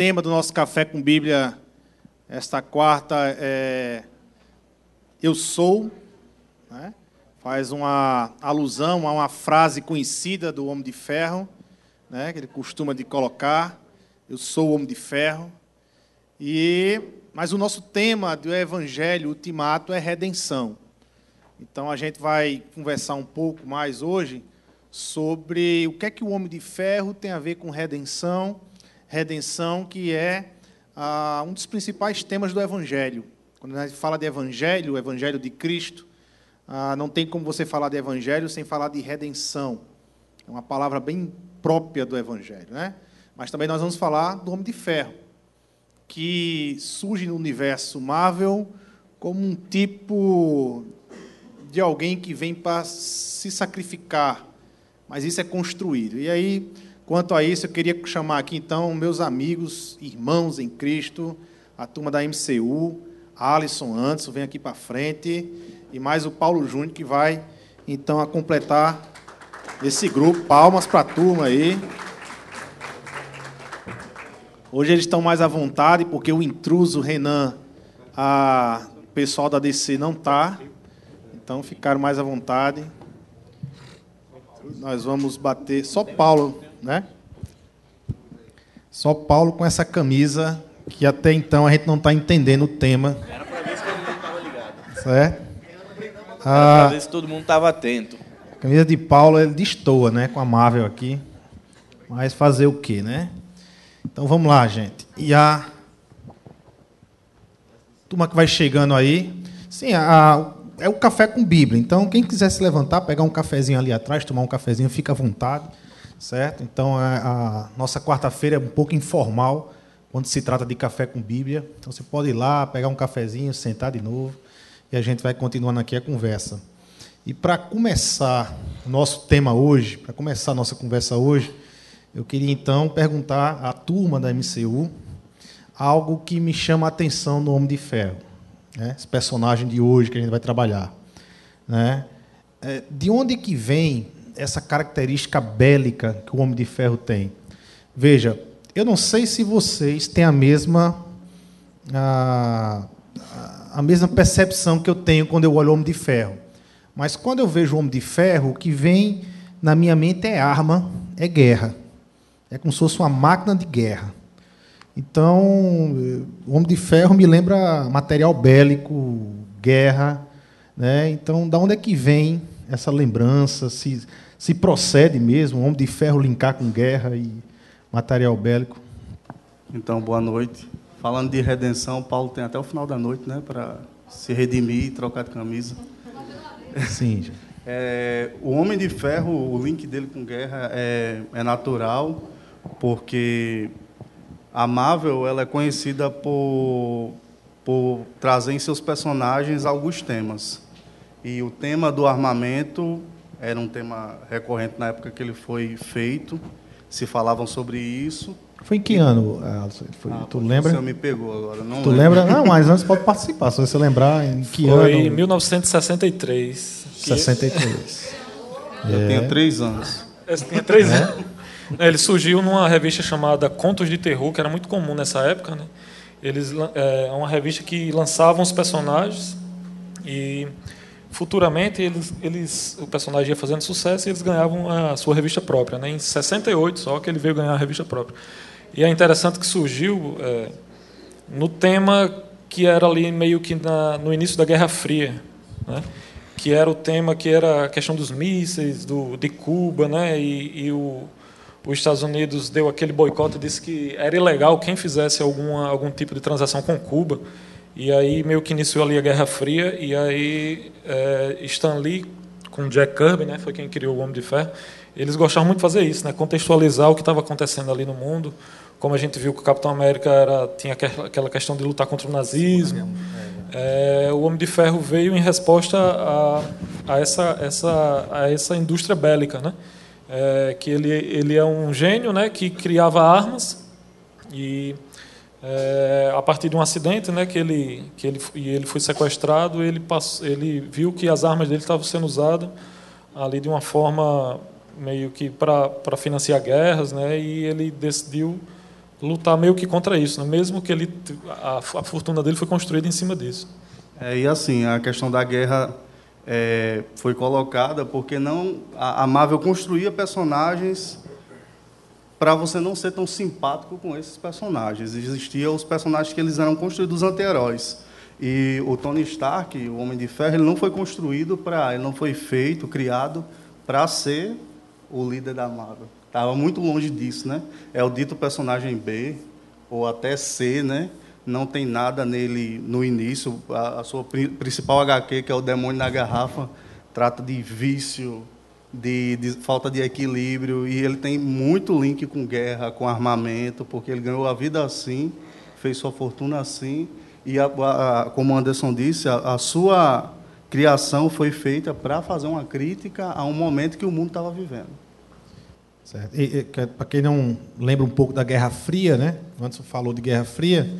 tema do nosso Café com Bíblia esta quarta é Eu Sou. Né? Faz uma alusão a uma frase conhecida do Homem de Ferro, né? que ele costuma de colocar, Eu sou o Homem de Ferro. E, mas o nosso tema do Evangelho Ultimato é redenção. Então a gente vai conversar um pouco mais hoje sobre o que é que o Homem de Ferro tem a ver com redenção redenção, que é ah, um dos principais temas do Evangelho. Quando a gente fala de Evangelho, o Evangelho de Cristo, ah, não tem como você falar de Evangelho sem falar de redenção. É uma palavra bem própria do Evangelho. Né? Mas também nós vamos falar do Homem de Ferro, que surge no universo Marvel como um tipo de alguém que vem para se sacrificar, mas isso é construído. E aí Quanto a isso, eu queria chamar aqui então meus amigos, irmãos em Cristo, a turma da MCU, Alisson Anderson, vem aqui para frente, e mais o Paulo Júnior, que vai então a completar esse grupo. Palmas para a turma aí. Hoje eles estão mais à vontade, porque o intruso Renan, a pessoal da DC não está, então ficaram mais à vontade. Nós vamos bater. Só Paulo né? Só Paulo com essa camisa que até então a gente não está entendendo o tema. Era para ver se todo mundo estava ligado. Certo? Era para ver se todo mundo estava atento. A camisa de Paulo ele destoa, né, com a Marvel aqui. Mas fazer o quê, né? Então vamos lá, gente. E a turma que vai chegando aí. Sim, a, é o café com Bíblia. Então, quem quiser se levantar, pegar um cafezinho ali atrás, tomar um cafezinho, fica à vontade certo? Então a, a nossa quarta-feira é um pouco informal quando se trata de café com Bíblia. Então você pode ir lá, pegar um cafezinho, sentar de novo e a gente vai continuando aqui a conversa. E para começar o nosso tema hoje, para começar a nossa conversa hoje, eu queria então perguntar à turma da MCU algo que me chama a atenção no Homem de Ferro, né? esse personagem de hoje que a gente vai trabalhar. Né? É, de onde que vem essa característica bélica que o Homem de Ferro tem. Veja, eu não sei se vocês têm a mesma a, a mesma percepção que eu tenho quando eu olho o Homem de Ferro. Mas quando eu vejo o Homem de Ferro, o que vem na minha mente é arma, é guerra. É como se fosse uma máquina de guerra. Então, o Homem de Ferro me lembra material bélico, guerra. Né? Então, da onde é que vem essa lembrança? Se, se procede mesmo, Homem de Ferro linkar com guerra e material bélico? Então, boa noite. Falando de redenção, Paulo tem até o final da noite, né, para se redimir e trocar de camisa. Sim. É, o Homem de Ferro, o link dele com guerra é, é natural, porque a Marvel ela é conhecida por, por trazer em seus personagens alguns temas. E o tema do armamento era um tema recorrente na época que ele foi feito. Se falavam sobre isso. Foi em que ano, Alisson? Foi, ah, tu lembra? Você me pegou agora. Não tu lembra? Não, mas antes pode participar. Se você lembrar, em que foi ano? Foi em 1963. 63. Eu é. tinha três anos. Eu tinha três é? anos. Ele surgiu numa revista chamada Contos de Terror, que era muito comum nessa época. Né? Eles, é uma revista que lançavam os personagens e futuramente eles, eles, o personagem ia fazendo sucesso e eles ganhavam a sua revista própria. Né? Em 68 só que ele veio ganhar a revista própria. E é interessante que surgiu é, no tema que era ali meio que na, no início da Guerra Fria, né? que era o tema que era a questão dos mísseis, do, de Cuba, né? e, e o, os Estados Unidos deu aquele boicote, disse que era ilegal quem fizesse alguma, algum tipo de transação com Cuba. E aí meio que iniciou ali a Guerra Fria e aí é, Stan Lee com Jack Kirby, né, foi quem criou o Homem de Ferro. Eles gostavam muito de fazer isso, né, contextualizar o que estava acontecendo ali no mundo. Como a gente viu que o Capitão América era, tinha aquela questão de lutar contra o nazismo. É, o Homem de Ferro veio em resposta a, a, essa, essa, a essa indústria bélica, né? É, que ele, ele é um gênio, né, que criava armas e é, a partir de um acidente, né, que ele que ele e ele foi sequestrado, ele passou, ele viu que as armas dele estavam sendo usadas ali de uma forma meio que para financiar guerras, né, e ele decidiu lutar meio que contra isso, né? mesmo que ele a, a fortuna dele foi construída em cima disso. É, e assim, a questão da guerra é, foi colocada porque não a, a Marvel construía personagens para você não ser tão simpático com esses personagens. Existiam os personagens que eles eram construídos anti-heróis. E o Tony Stark, o Homem de Ferro, ele não foi construído para, ele não foi feito, criado para ser o líder da Marvel. Estava muito longe disso, né? É o dito personagem B ou até C, né? Não tem nada nele no início. A, a sua principal HQ, que é o Demônio na Garrafa, trata de vício, de, de, falta de equilíbrio e ele tem muito link com guerra, com armamento, porque ele ganhou a vida assim, fez sua fortuna assim e, a, a, como Anderson disse, a, a sua criação foi feita para fazer uma crítica a um momento que o mundo estava vivendo. Para quem não lembra um pouco da Guerra Fria, né? Antes falou de Guerra Fria,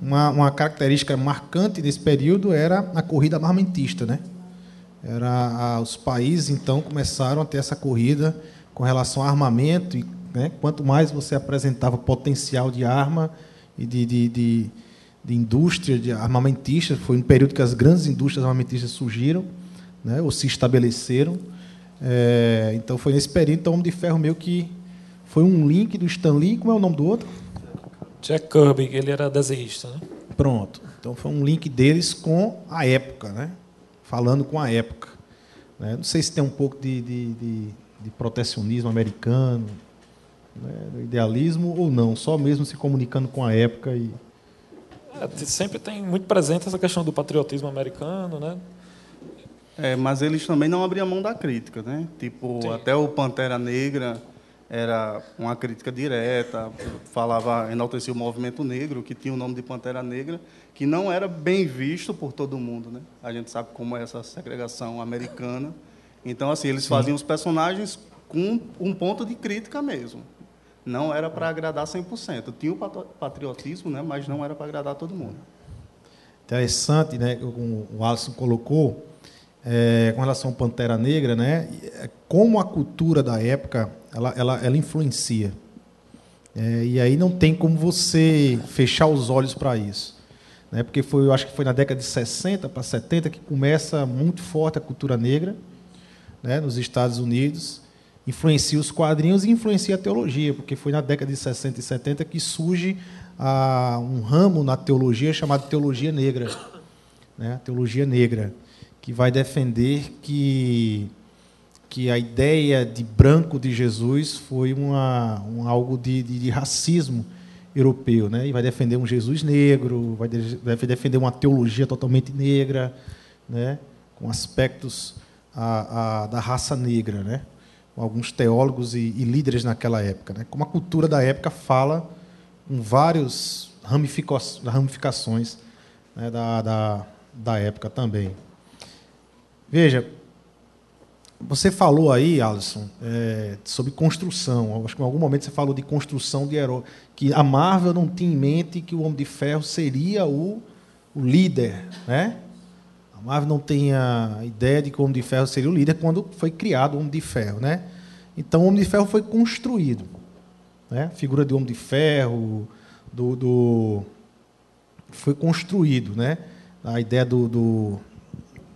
uma, uma característica marcante desse período era a corrida armamentista, né? Era a, os países então começaram a ter essa corrida com relação a armamento e né, quanto mais você apresentava potencial de arma e de, de, de, de indústria de armamentista, foi um período que as grandes indústrias armamentistas surgiram, né, ou se estabeleceram. É, então foi nesse período, então o Homem de Ferro meio que foi um link do Stan Lee, como é o nome do outro? Jack Kirby, ele era desenhista, né? Pronto. Então foi um link deles com a época, né? Falando com a época. Né? Não sei se tem um pouco de, de, de, de protecionismo americano, né? idealismo ou não, só mesmo se comunicando com a época e é, sempre tem muito presente essa questão do patriotismo americano, né? É, mas eles também não abriam mão da crítica, né? Tipo, Sim. até o Pantera Negra era uma crítica direta, falava, enaltecia o movimento negro, que tinha o nome de Pantera Negra, que não era bem visto por todo mundo, né? A gente sabe como é essa segregação americana. Então, assim, eles Sim. faziam os personagens com um ponto de crítica mesmo. Não era para agradar 100%. Tinha o patriotismo, né? mas não era para agradar todo mundo. Interessante, né? Como o Alisson colocou, é, com relação ao Pantera Negra, né? Como a cultura da época ela, ela, ela influencia. É, e aí não tem como você fechar os olhos para isso. Né? Porque foi, eu acho que foi na década de 60 para 70 que começa muito forte a cultura negra né? nos Estados Unidos. Influencia os quadrinhos e influencia a teologia, porque foi na década de 60 e 70 que surge a, um ramo na teologia chamado teologia negra. Né? Teologia negra, que vai defender que que a ideia de branco de Jesus foi uma, um algo de, de, de, racismo europeu, né? E vai defender um Jesus negro, vai, de, vai defender uma teologia totalmente negra, né? Com aspectos a, a, da raça negra, né? Com alguns teólogos e, e, líderes naquela época, né? Como a cultura da época fala com vários ramificações né? da, da, da época também. Veja, você falou aí, Alisson, é, sobre construção. Acho que em algum momento você falou de construção de herói. Que a Marvel não tinha em mente que o Homem de Ferro seria o, o líder. Né? A Marvel não tinha ideia de que o Homem de Ferro seria o líder quando foi criado o Homem de Ferro. Né? Então, o Homem de Ferro foi construído. Né? A figura de Homem de Ferro, do, do foi construído. Né? A ideia do, do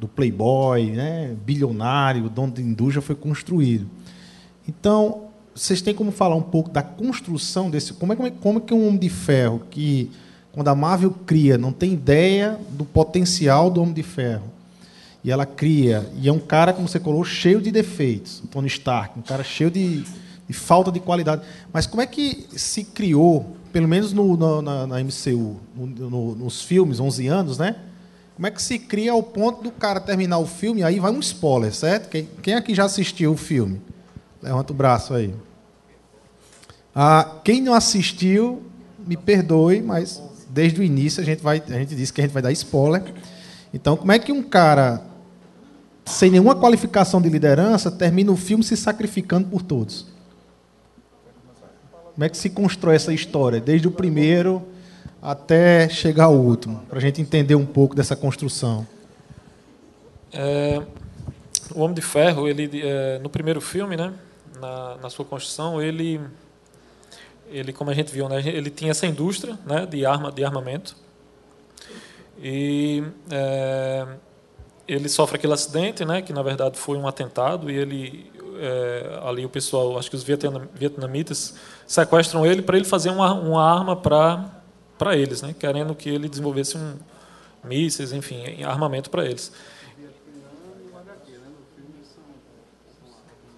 do playboy, né, bilionário, dono de indústria, foi construído. Então, vocês têm como falar um pouco da construção desse... Como é, como é, como é que um Homem de Ferro, que quando a Marvel cria, não tem ideia do potencial do Homem de Ferro, e ela cria, e é um cara, como você colocou, cheio de defeitos, Tony Stark, um cara cheio de, de falta de qualidade. Mas como é que se criou, pelo menos no, no na, na, MCU, no, nos filmes, 11 anos, né? Como é que se cria ao ponto do cara terminar o filme? Aí vai um spoiler, certo? Quem, quem aqui já assistiu o filme? Levanta o braço aí. Ah, quem não assistiu, me perdoe, mas desde o início a gente, vai, a gente disse que a gente vai dar spoiler. Então, como é que um cara sem nenhuma qualificação de liderança termina o filme se sacrificando por todos? Como é que se constrói essa história? Desde o primeiro até chegar ao último, para a gente entender um pouco dessa construção. É, o Homem de Ferro, ele é, no primeiro filme, né, na, na sua construção, ele ele, como a gente viu, né, ele tinha essa indústria né, de, arma, de armamento. E é, ele sofre aquele acidente, né, que na verdade foi um atentado, e ele é, ali o pessoal, acho que os vietnamitas sequestram ele para ele fazer uma, uma arma para para eles, né, querendo que ele desenvolvesse um mísseis, enfim, armamento para eles.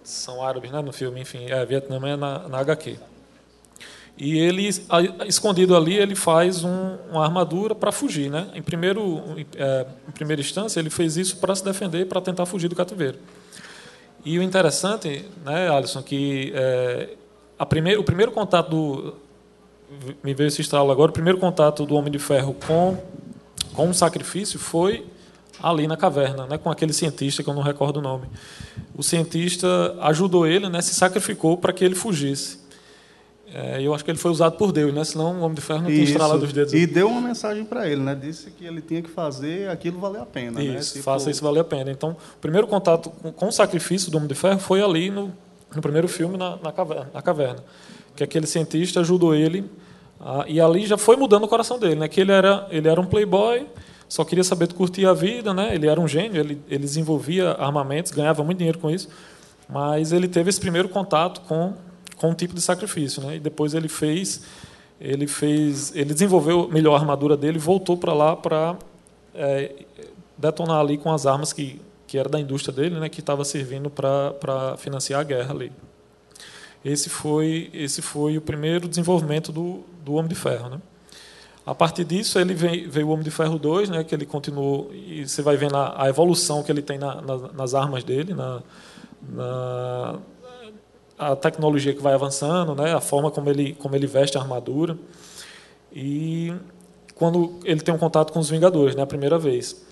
São árabes, né, no filme, enfim, é, Vietnã é na, na HQ. E ele, escondido ali, ele faz um, uma armadura para fugir. Né? Em, primeiro, é, em primeira instância, ele fez isso para se defender, para tentar fugir do cativeiro. E o interessante, né, Alisson, que é, o primeiro contato do. Me veio esse estalo agora. O primeiro contato do Homem de Ferro com, com um sacrifício foi ali na caverna, né, com aquele cientista que eu não recordo o nome. O cientista ajudou ele, né, se sacrificou para que ele fugisse. É, eu acho que ele foi usado por Deus, né? Senão o Homem de Ferro não tinha estralado os dedos. E deu uma mensagem para ele, né? Disse que ele tinha que fazer aquilo valer a pena. Né? Isso, né? tipo... faça isso valer a pena. Então, o primeiro contato com, com, o sacrifício do Homem de Ferro foi ali no, no primeiro filme, na, na, caverna, na caverna. Que aquele cientista ajudou ele. A, e ali já foi mudando o coração dele, né? Que ele era, ele era um playboy, só queria saber de curtir a vida, né? Ele era um gênio, ele, ele desenvolvia armamentos, ganhava muito dinheiro com isso. Mas ele teve esse primeiro contato com com um tipo de sacrifício, né? E depois ele fez, ele fez, ele desenvolveu melhor a armadura dele, voltou para lá para é, detonar ali com as armas que que era da indústria dele, né? Que estava servindo para para financiar a guerra ali. Esse foi esse foi o primeiro desenvolvimento do do Homem de Ferro, né? A partir disso, ele veio, veio o Homem de Ferro 2, né, que ele continuou, e você vai vendo a, a evolução que ele tem na, na, nas armas dele, na, na, a tecnologia que vai avançando, né, a forma como ele, como ele veste a armadura. E quando ele tem um contato com os Vingadores, né, a primeira vez.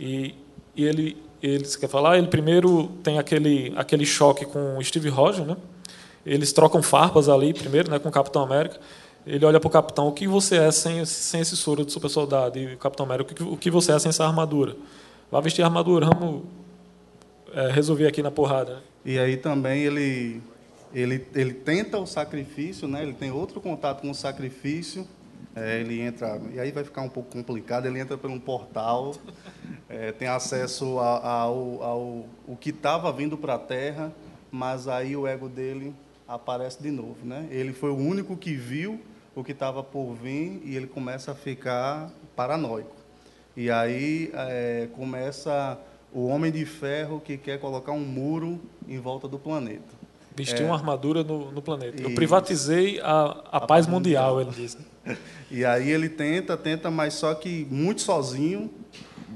E, e ele, ele, você quer falar? Ele primeiro tem aquele, aquele choque com o Steve Rogers, né? Eles trocam farpas ali primeiro, né, com o Capitão América. Ele olha para o Capitão, o que você é sem, sem esse soro de super soldado? E o Capitão América, o que, o que você é sem essa armadura? Vai vestir a armadura, vamos é, resolver aqui na porrada. E aí também ele ele, ele tenta o sacrifício, né? ele tem outro contato com o sacrifício, é, ele entra, e aí vai ficar um pouco complicado, ele entra por um portal, é, tem acesso ao, ao o que estava vindo para a Terra, mas aí o ego dele aparece de novo. Né? Ele foi o único que viu o que estava por vir e ele começa a ficar paranoico. E aí é, começa o Homem de Ferro que quer colocar um muro em volta do planeta. Vestir é. uma armadura no, no planeta. Eu privatizei a, a, a paz mundial, mundial, ele diz. e aí ele tenta, tenta, mas só que muito sozinho,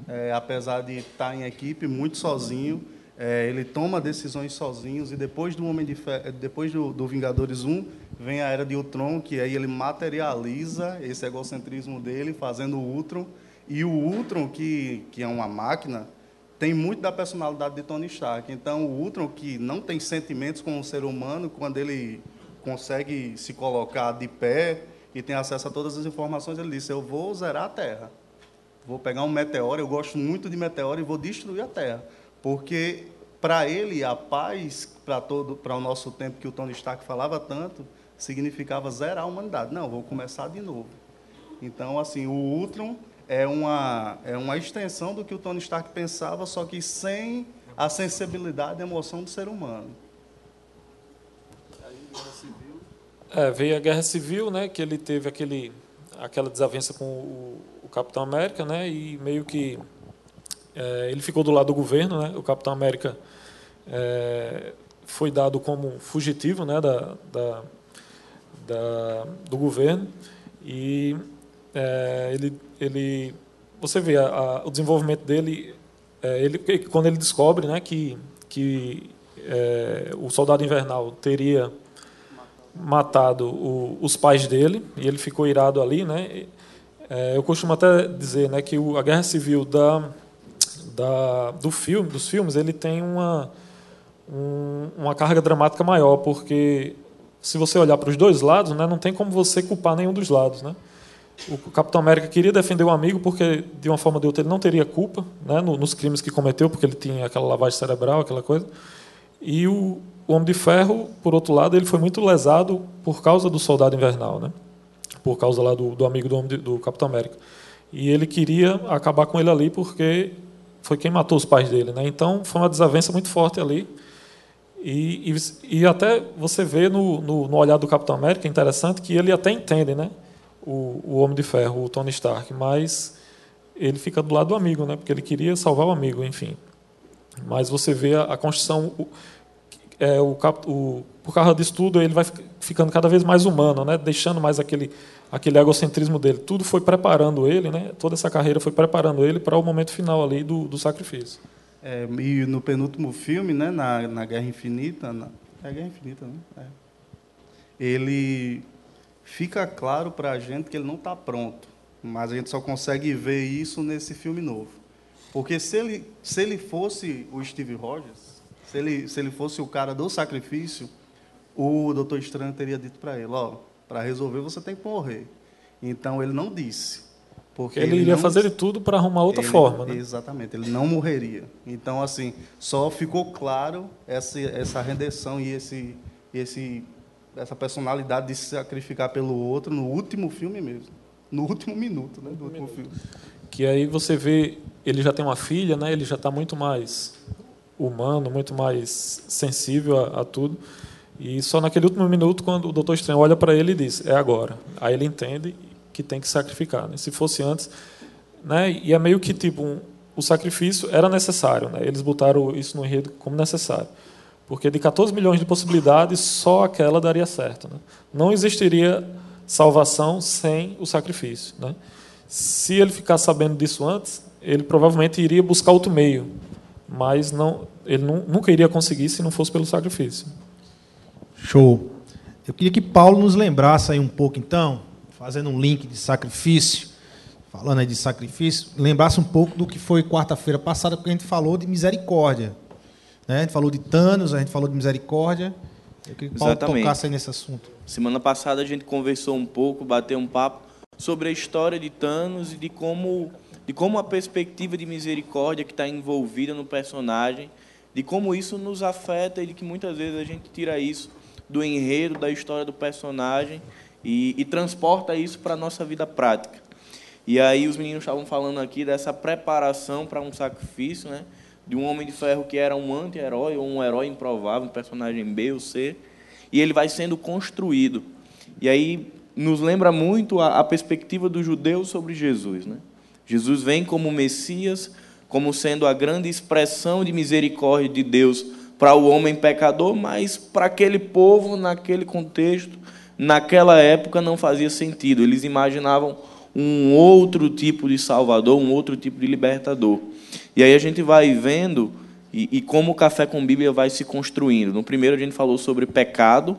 é, apesar de estar em equipe, muito sozinho. É, ele toma decisões sozinhos e depois do Homem de Fe... depois do, do, Vingadores 1 vem a Era de Ultron, que aí ele materializa esse egocentrismo dele, fazendo o Ultron. E o Ultron, que, que é uma máquina, tem muito da personalidade de Tony Stark. Então, o Ultron, que não tem sentimentos com o ser humano, quando ele consegue se colocar de pé e tem acesso a todas as informações, ele disse: Eu vou zerar a Terra. Vou pegar um meteoro, eu gosto muito de meteoro e vou destruir a Terra. Porque, para ele, a paz, para todo para o nosso tempo que o Tony Stark falava tanto, significava zerar a humanidade. Não, vou começar de novo. Então, assim, o Ultron é uma, é uma extensão do que o Tony Stark pensava, só que sem a sensibilidade e emoção do ser humano. É, veio a Guerra Civil, né, que ele teve aquele, aquela desavença com o, o Capitão América, né, e meio que é, ele ficou do lado do governo, né, o Capitão América é, foi dado como fugitivo, né, da, da, da do governo e é, ele, ele, você vê a, a, o desenvolvimento dele, é, ele, quando ele descobre né, que, que é, o soldado invernal teria matado o, os pais dele, e ele ficou irado ali. Né, é, eu costumo até dizer né, que o, a guerra civil da, da, do filme, dos filmes ele tem uma, um, uma carga dramática maior, porque se você olhar para os dois lados, né, não tem como você culpar nenhum dos lados. Né? o Capitão América queria defender o amigo porque, de uma forma ou de outra, ele não teria culpa né, nos crimes que cometeu, porque ele tinha aquela lavagem cerebral, aquela coisa. E o, o Homem de Ferro, por outro lado, ele foi muito lesado por causa do Soldado Invernal, né? por causa lá do, do amigo do, de, do Capitão América. E ele queria acabar com ele ali porque foi quem matou os pais dele. Né? Então, foi uma desavença muito forte ali. E, e, e até você vê no, no, no, olhar do Capitão América, é interessante, que ele até entende né? o, o Homem de Ferro, o Tony Stark, mas ele fica do lado do amigo, né? porque ele queria salvar o amigo, enfim. Mas você vê a, a construção, o, é, o, o, por causa disso tudo, ele vai ficando cada vez mais humano, né? deixando mais aquele, aquele egocentrismo dele. Tudo foi preparando ele, né? toda essa carreira foi preparando ele para o momento final ali do, do sacrifício. É, e no penúltimo filme, né, na, na Guerra Infinita, na, é Guerra Infinita, né? É. Ele fica claro para a gente que ele não está pronto, mas a gente só consegue ver isso nesse filme novo. Porque se ele, se ele fosse o Steve Rogers, se ele, se ele fosse o cara do sacrifício, o Doutor Estranho teria dito para ele, ó, para resolver você tem que morrer. Então ele não disse. Porque ele, ele iria não, fazer de tudo para arrumar outra ele, forma, né? Exatamente, ele não morreria. Então, assim, só ficou claro essa, essa rendição e esse, esse, essa personalidade de se sacrificar pelo outro no último filme mesmo. No último minuto, né? Do último filme. Que aí você vê, ele já tem uma filha, né? Ele já está muito mais humano, muito mais sensível a, a tudo. E só naquele último minuto, quando o Doutor Estranho olha para ele e diz: É agora. Aí ele entende que tem que sacrificar. Né? Se fosse antes. Né? E é meio que tipo: um, o sacrifício era necessário. Né? Eles botaram isso no enredo como necessário. Porque de 14 milhões de possibilidades, só aquela daria certo. Né? Não existiria salvação sem o sacrifício. Né? Se ele ficasse sabendo disso antes, ele provavelmente iria buscar outro meio. Mas não, ele não, nunca iria conseguir se não fosse pelo sacrifício. Show. Eu queria que Paulo nos lembrasse aí um pouco, então, fazendo um link de sacrifício, falando aí de sacrifício, lembrasse um pouco do que foi quarta-feira passada, porque a gente falou de misericórdia. Né? A gente falou de Thanos, a gente falou de misericórdia. Eu queria que Paulo Exatamente. tocasse aí nesse assunto. Semana passada a gente conversou um pouco, bateu um papo sobre a história de Thanos e de como, de como a perspectiva de misericórdia que está envolvida no personagem, de como isso nos afeta e de que muitas vezes a gente tira isso do enredo, da história do personagem e, e transporta isso para a nossa vida prática. E aí os meninos estavam falando aqui dessa preparação para um sacrifício, né? de um homem de ferro que era um anti-herói ou um herói improvável, um personagem B ou C, e ele vai sendo construído. E aí nos lembra muito a, a perspectiva do judeu sobre Jesus. Né? Jesus vem como Messias, como sendo a grande expressão de misericórdia de Deus para o homem pecador, mas para aquele povo, naquele contexto, naquela época não fazia sentido. Eles imaginavam um outro tipo de salvador, um outro tipo de libertador. E aí a gente vai vendo e, e, como o Café com Bíblia vai se construindo. No primeiro a gente falou sobre pecado,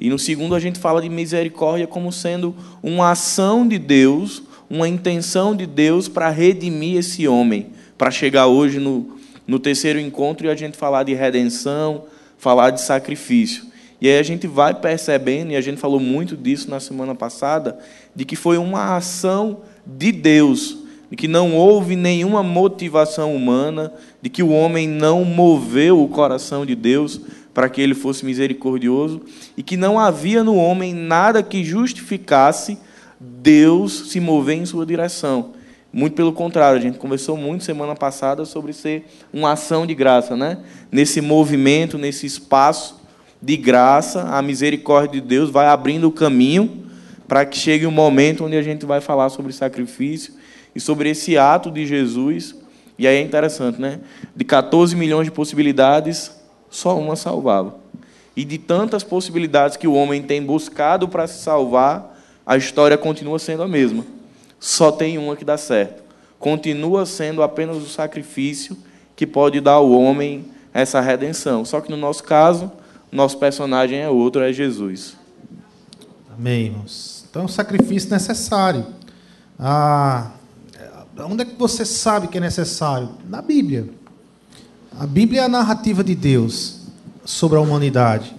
e no segundo a gente fala de misericórdia como sendo uma ação de Deus, uma intenção de Deus para redimir esse homem, para chegar hoje no, no terceiro encontro e a gente falar de redenção, falar de sacrifício. E aí a gente vai percebendo, e a gente falou muito disso na semana passada, de que foi uma ação de Deus, de que não houve nenhuma motivação humana, de que o homem não moveu o coração de Deus para que ele fosse misericordioso, e que não havia no homem nada que justificasse Deus se mover em sua direção. Muito pelo contrário, a gente conversou muito semana passada sobre ser uma ação de graça, né? Nesse movimento, nesse espaço de graça, a misericórdia de Deus vai abrindo o caminho para que chegue um momento onde a gente vai falar sobre sacrifício e sobre esse ato de Jesus. E aí é interessante, né? De 14 milhões de possibilidades, só uma salvava. E de tantas possibilidades que o homem tem buscado para se salvar, a história continua sendo a mesma. Só tem uma que dá certo. Continua sendo apenas o sacrifício que pode dar ao homem essa redenção. Só que no nosso caso, nosso personagem é outro, é Jesus. Amém, irmãos. Então, é um sacrifício necessário. Ah, onde é que você sabe que é necessário? Na Bíblia. A Bíblia é a narrativa de Deus sobre a humanidade.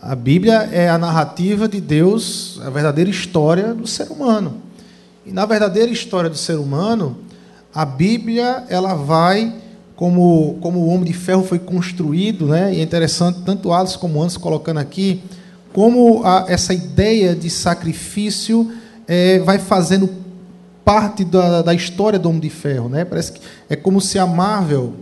A Bíblia é a narrativa de Deus, a verdadeira história do ser humano. E na verdadeira história do ser humano, a Bíblia ela vai como, como o Homem de Ferro foi construído, né? e é interessante, tanto Alisson como Anderson colocando aqui, como a, essa ideia de sacrifício é, vai fazendo parte da, da história do Homem de Ferro. Né? Parece que é como se a Marvel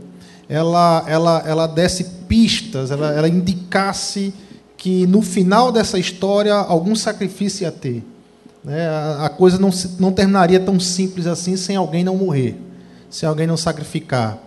ela, ela, ela desse pistas, ela, ela indicasse que no final dessa história algum sacrifício ia ter. Né? A, coisa não, não terminaria tão simples assim sem alguém não morrer, sem alguém não sacrificar.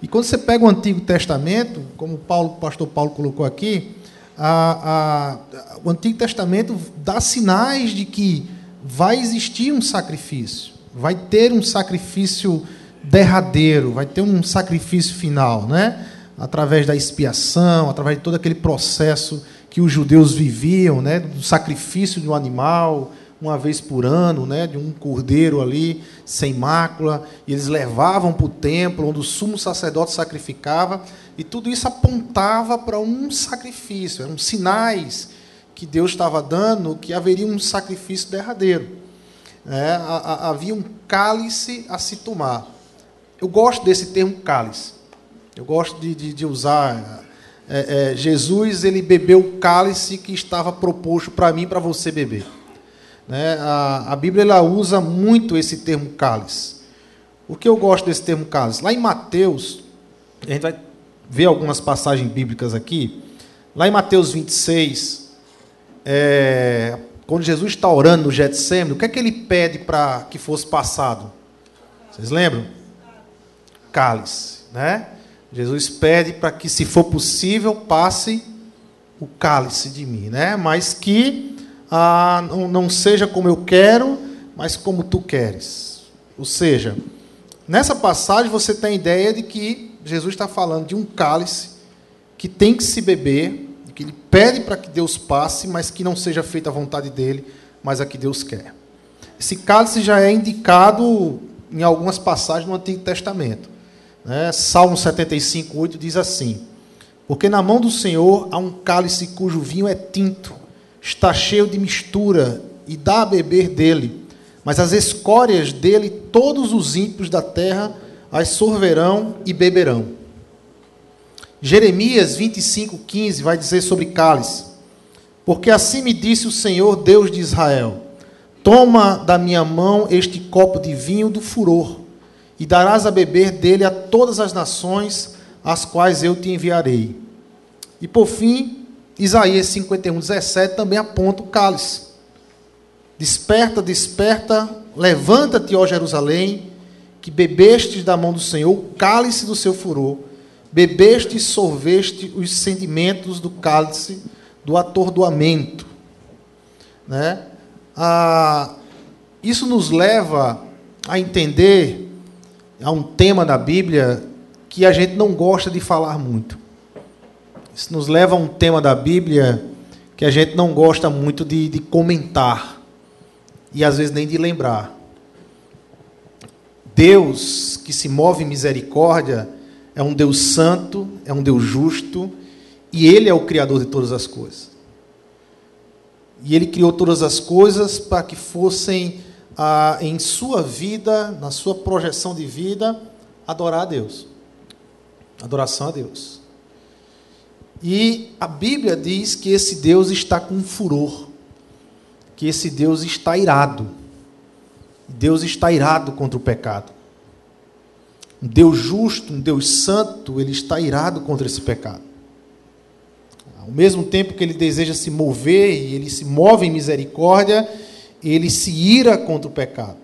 E quando você pega o Antigo Testamento, como Paulo, o pastor Paulo colocou aqui, a, a, o Antigo Testamento dá sinais de que vai existir um sacrifício, vai ter um sacrifício derradeiro, vai ter um sacrifício final, né? através da expiação, através de todo aquele processo que os judeus viviam, né? do sacrifício de um animal, uma vez por ano, né, de um cordeiro ali, sem mácula, e eles levavam para o templo, onde o sumo sacerdote sacrificava, e tudo isso apontava para um sacrifício, eram sinais que Deus estava dando que haveria um sacrifício derradeiro. É, havia um cálice a se tomar. Eu gosto desse termo cálice. Eu gosto de, de, de usar. É, é, Jesus ele bebeu o cálice que estava proposto para mim, para você beber. Né? A, a Bíblia ela usa muito esse termo cálice. Por que eu gosto desse termo cálice? Lá em Mateus, a gente vai ver algumas passagens bíblicas aqui. Lá em Mateus 26, é, quando Jesus está orando no Getsemane, o que é que ele pede para que fosse passado? Vocês lembram? Cálice, né? Jesus pede para que, se for possível, passe o cálice de mim, né? Mas que ah, não, não seja como eu quero, mas como tu queres. Ou seja, nessa passagem você tem a ideia de que Jesus está falando de um cálice que tem que se beber, que ele pede para que Deus passe, mas que não seja feita a vontade dele, mas a que Deus quer. Esse cálice já é indicado em algumas passagens no Antigo Testamento. Né? Salmo 75, 8 diz assim: Porque na mão do Senhor há um cálice cujo vinho é tinto, está cheio de mistura e dá a beber dele, mas as escórias dele todos os ímpios da terra as sorverão e beberão. Jeremias 25:15 vai dizer sobre cálice: Porque assim me disse o Senhor Deus de Israel: Toma da minha mão este copo de vinho do furor, e darás a beber dele a todas as nações às quais eu te enviarei. E por fim, Isaías 51, 17 também aponta o cálice. Desperta, desperta, levanta-te, ó Jerusalém, que bebestes da mão do Senhor o cálice do seu furor, bebeste e sorveste os sentimentos do cálice do atordoamento. Né? Ah, isso nos leva a entender a um tema da Bíblia que a gente não gosta de falar muito. Isso nos leva a um tema da Bíblia que a gente não gosta muito de, de comentar e às vezes nem de lembrar. Deus que se move em misericórdia é um Deus santo, é um Deus justo e Ele é o Criador de todas as coisas. E Ele criou todas as coisas para que fossem, ah, em sua vida, na sua projeção de vida, adorar a Deus. Adoração a Deus. E a Bíblia diz que esse Deus está com furor, que esse Deus está irado. Deus está irado contra o pecado. Um Deus justo, um Deus santo, ele está irado contra esse pecado. Ao mesmo tempo que ele deseja se mover e ele se move em misericórdia, ele se ira contra o pecado.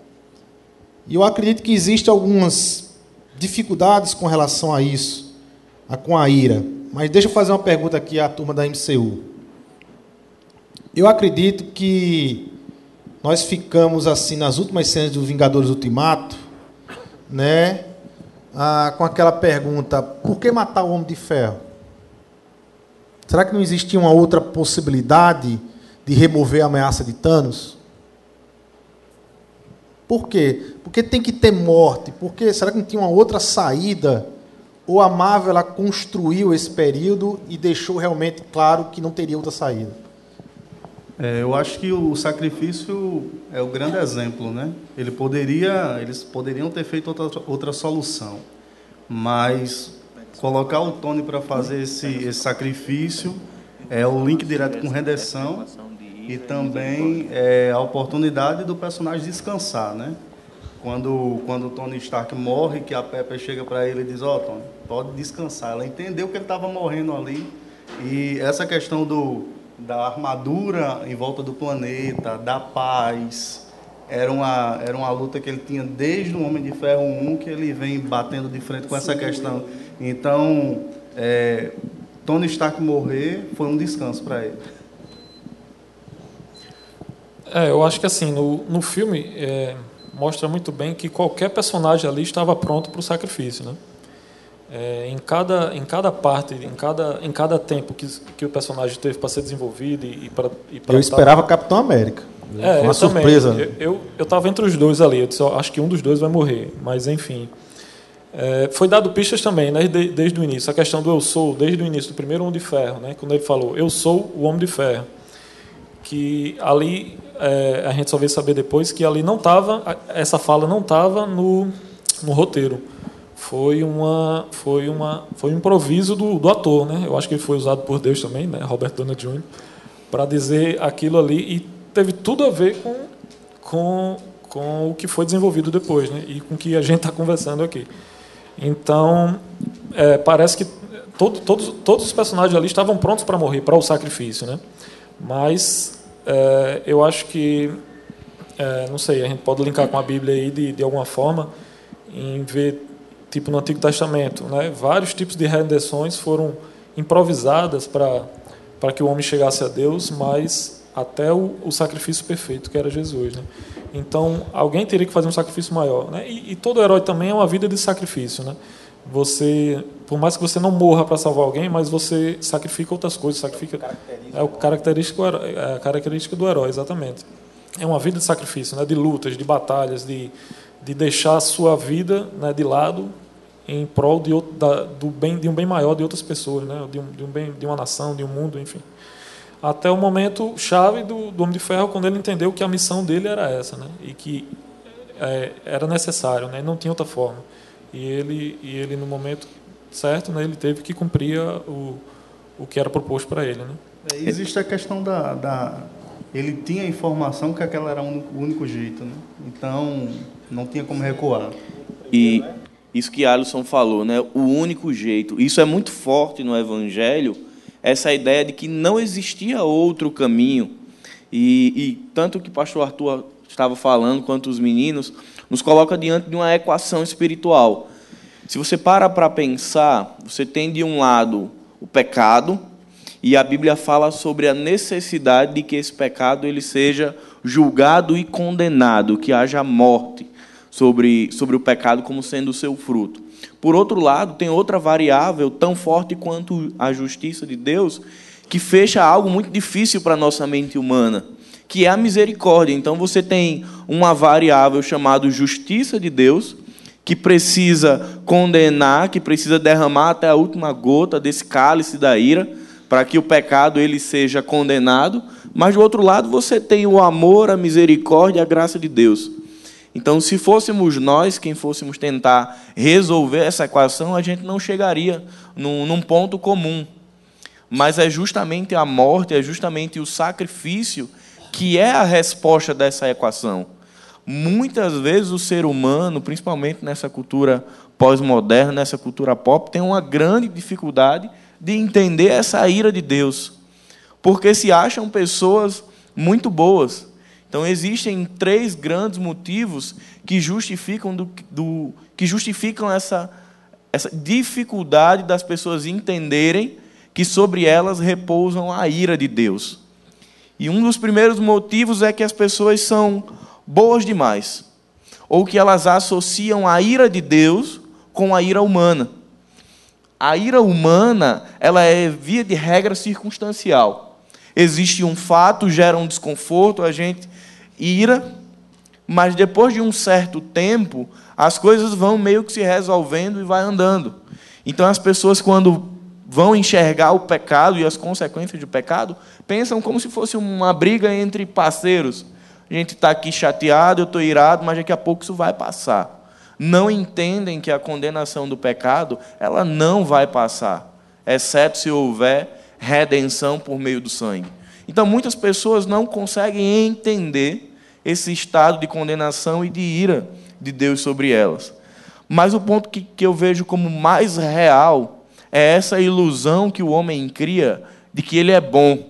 E eu acredito que existem algumas dificuldades com relação a isso, com a ira. Mas deixa eu fazer uma pergunta aqui à turma da MCU. Eu acredito que nós ficamos assim nas últimas cenas do Vingadores Ultimato, né? Ah, com aquela pergunta: por que matar o Homem de Ferro? Será que não existia uma outra possibilidade de remover a ameaça de Thanos? Por quê? Porque tem que ter morte. Por quê? Será que não tinha uma outra saída? Ou a Marvel ela construiu esse período e deixou realmente claro que não teria outra saída? É, eu acho que o sacrifício é o grande exemplo, né? Ele poderia, eles poderiam ter feito outra, outra solução, mas colocar o Tony para fazer esse, esse sacrifício é o link direto com redenção e também é a oportunidade do personagem descansar, né? Quando, quando o Tony Stark morre, que a Pepper chega para ele e diz, ó, oh, Tony, pode descansar. Ela entendeu que ele estava morrendo ali. E essa questão do, da armadura em volta do planeta, da paz, era uma, era uma luta que ele tinha desde o Homem de Ferro 1, que ele vem batendo de frente com essa questão. Então, é, Tony Stark morrer foi um descanso para ele. É, eu acho que assim, no, no filme é, mostra muito bem que qualquer personagem ali estava pronto para o sacrifício, né? É, em, cada, em cada parte, em cada, em cada tempo que, que o personagem teve para ser desenvolvido e, e para. Eu esperava Capitão América. É, uma surpresa. Também. Eu estava entre os dois ali. Eu disse, acho que um dos dois vai morrer. Mas, enfim. É, foi dado pistas também, né, desde, desde o início. A questão do eu sou, desde o início, do primeiro Homem de Ferro, né, quando ele falou, eu sou o Homem de Ferro. Que ali, é, a gente só veio saber depois que ali não estava, essa fala não estava no, no roteiro. Foi, uma, foi, uma, foi um improviso do, do ator. Né? Eu acho que ele foi usado por Deus também, né, Robert Downey Jr., para dizer aquilo ali. E teve tudo a ver com, com, com o que foi desenvolvido depois né, e com o que a gente está conversando aqui. Então, é, parece que todo, todos, todos os personagens ali estavam prontos para morrer, para o sacrifício. Né? Mas é, eu acho que, é, não sei, a gente pode linkar com a Bíblia aí de, de alguma forma, em ver, tipo no Antigo Testamento, né? vários tipos de redenções foram improvisadas para que o homem chegasse a Deus, mas até o, o sacrifício perfeito, que era Jesus. Né? Então, alguém teria que fazer um sacrifício maior. Né? E, e, todo herói também é uma vida de sacrifício. Né? Você, por mais que você não morra para salvar alguém, mas você sacrifica outras coisas. Sacrifica, é o característico, é a característica do herói, exatamente. É uma vida de sacrifício, né? de lutas, de batalhas, de, de deixar a sua vida né, de lado em prol de, outro, da, do bem, de um bem maior de outras pessoas, né? de, um, de, um bem, de uma nação, de um mundo, enfim até o momento chave do, do Homem de Ferro, quando ele entendeu que a missão dele era essa, né? e que é, era necessário, né? não tinha outra forma. E ele, e ele no momento certo, né, ele teve que cumprir o, o que era proposto para ele. Né? É, existe a questão da, da. Ele tinha a informação que aquela era o único jeito, né? então não tinha como recuar. E isso que Alisson falou, né? o único jeito, isso é muito forte no Evangelho essa ideia de que não existia outro caminho. E, e tanto que o pastor Arthur estava falando, quanto os meninos, nos coloca diante de uma equação espiritual. Se você para para pensar, você tem de um lado o pecado, e a Bíblia fala sobre a necessidade de que esse pecado ele seja julgado e condenado, que haja morte sobre, sobre o pecado como sendo o seu fruto. Por outro lado, tem outra variável tão forte quanto a justiça de Deus, que fecha algo muito difícil para a nossa mente humana, que é a misericórdia. Então você tem uma variável chamada justiça de Deus, que precisa condenar, que precisa derramar até a última gota desse cálice da ira, para que o pecado ele seja condenado, mas do outro lado você tem o amor, a misericórdia, a graça de Deus. Então, se fôssemos nós quem fôssemos tentar resolver essa equação, a gente não chegaria num, num ponto comum. Mas é justamente a morte, é justamente o sacrifício que é a resposta dessa equação. Muitas vezes o ser humano, principalmente nessa cultura pós-moderna, nessa cultura pop, tem uma grande dificuldade de entender essa ira de Deus, porque se acham pessoas muito boas, então existem três grandes motivos que justificam, do, do, que justificam essa, essa dificuldade das pessoas entenderem que sobre elas repousam a ira de Deus. E um dos primeiros motivos é que as pessoas são boas demais, ou que elas associam a ira de Deus com a ira humana. A ira humana, ela é via de regra circunstancial. Existe um fato, gera um desconforto, a gente ira, mas depois de um certo tempo, as coisas vão meio que se resolvendo e vai andando. Então as pessoas quando vão enxergar o pecado e as consequências do pecado, pensam como se fosse uma briga entre parceiros. A gente está aqui chateado, eu estou irado, mas daqui a pouco isso vai passar. não entendem que a condenação do pecado, ela não vai passar, exceto se houver redenção por meio do sangue. Então, muitas pessoas não conseguem entender esse estado de condenação e de ira de Deus sobre elas. Mas o ponto que, que eu vejo como mais real é essa ilusão que o homem cria de que ele é bom.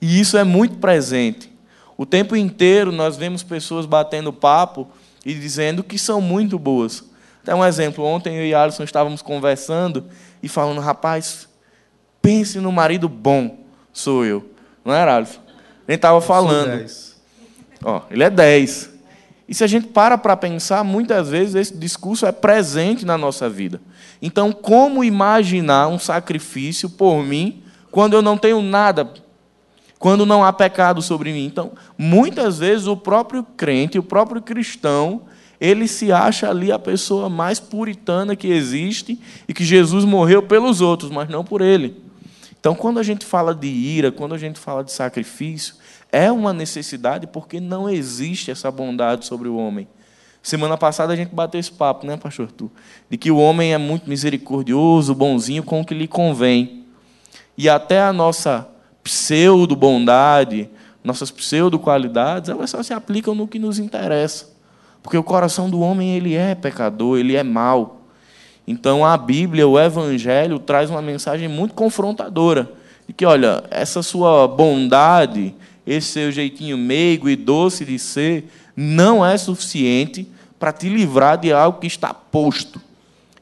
E isso é muito presente. O tempo inteiro nós vemos pessoas batendo papo e dizendo que são muito boas. Até um exemplo, ontem eu e Alisson estávamos conversando e falando, rapaz, pense no marido bom, sou eu. Não era, Alisson? A gente estava falando. Ó, ele é 10. E se a gente para para pensar, muitas vezes esse discurso é presente na nossa vida. Então, como imaginar um sacrifício por mim quando eu não tenho nada quando não há pecado sobre mim. Então, muitas vezes o próprio crente, o próprio cristão, ele se acha ali a pessoa mais puritana que existe e que Jesus morreu pelos outros, mas não por ele. Então, quando a gente fala de ira, quando a gente fala de sacrifício, é uma necessidade porque não existe essa bondade sobre o homem. Semana passada a gente bateu esse papo, né, pastor Tu? De que o homem é muito misericordioso, bonzinho com o que lhe convém. E até a nossa pseudo-bondade, nossas pseudo-qualidades, elas só se aplicam no que nos interessa. Porque o coração do homem ele é pecador, ele é mau. Então a Bíblia, o Evangelho, traz uma mensagem muito confrontadora. De que, olha, essa sua bondade, esse seu jeitinho meigo e doce de ser, não é suficiente para te livrar de algo que está posto.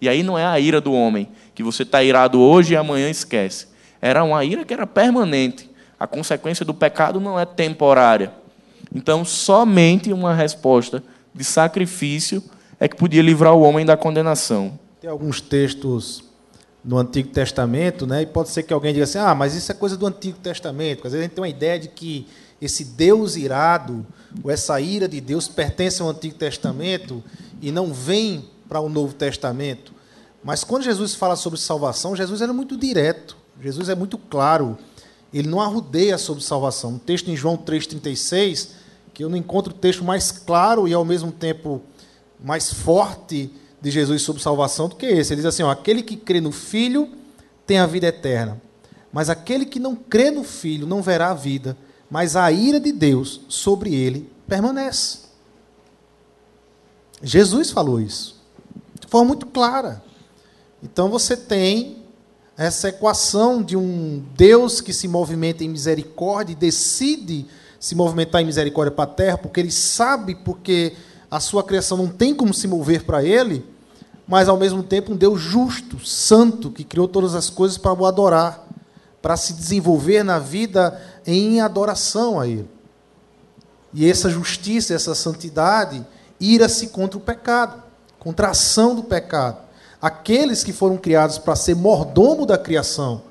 E aí não é a ira do homem, que você está irado hoje e amanhã esquece era uma ira que era permanente. A consequência do pecado não é temporária. Então, somente uma resposta de sacrifício é que podia livrar o homem da condenação. Tem alguns textos no Antigo Testamento, né? E pode ser que alguém diga assim: "Ah, mas isso é coisa do Antigo Testamento". Às vezes a gente tem uma ideia de que esse Deus irado, ou essa ira de Deus pertence ao Antigo Testamento e não vem para o Novo Testamento. Mas quando Jesus fala sobre salvação, Jesus era muito direto. Jesus é muito claro. Ele não arrudeia sobre salvação. Um texto em João 3,36, que eu não encontro o texto mais claro e ao mesmo tempo mais forte de Jesus sobre salvação do que esse. Ele diz assim: ó, aquele que crê no Filho tem a vida eterna. Mas aquele que não crê no Filho não verá a vida, mas a ira de Deus sobre ele permanece. Jesus falou isso de forma muito clara. Então você tem essa equação de um Deus que se movimenta em misericórdia e decide se movimentar em misericórdia para a terra, porque ele sabe porque a sua criação não tem como se mover para ele, mas ao mesmo tempo um Deus justo, santo, que criou todas as coisas para o adorar, para se desenvolver na vida em adoração a ele. E essa justiça, essa santidade, ira-se contra o pecado, contra a ação do pecado aqueles que foram criados para ser mordomo da criação,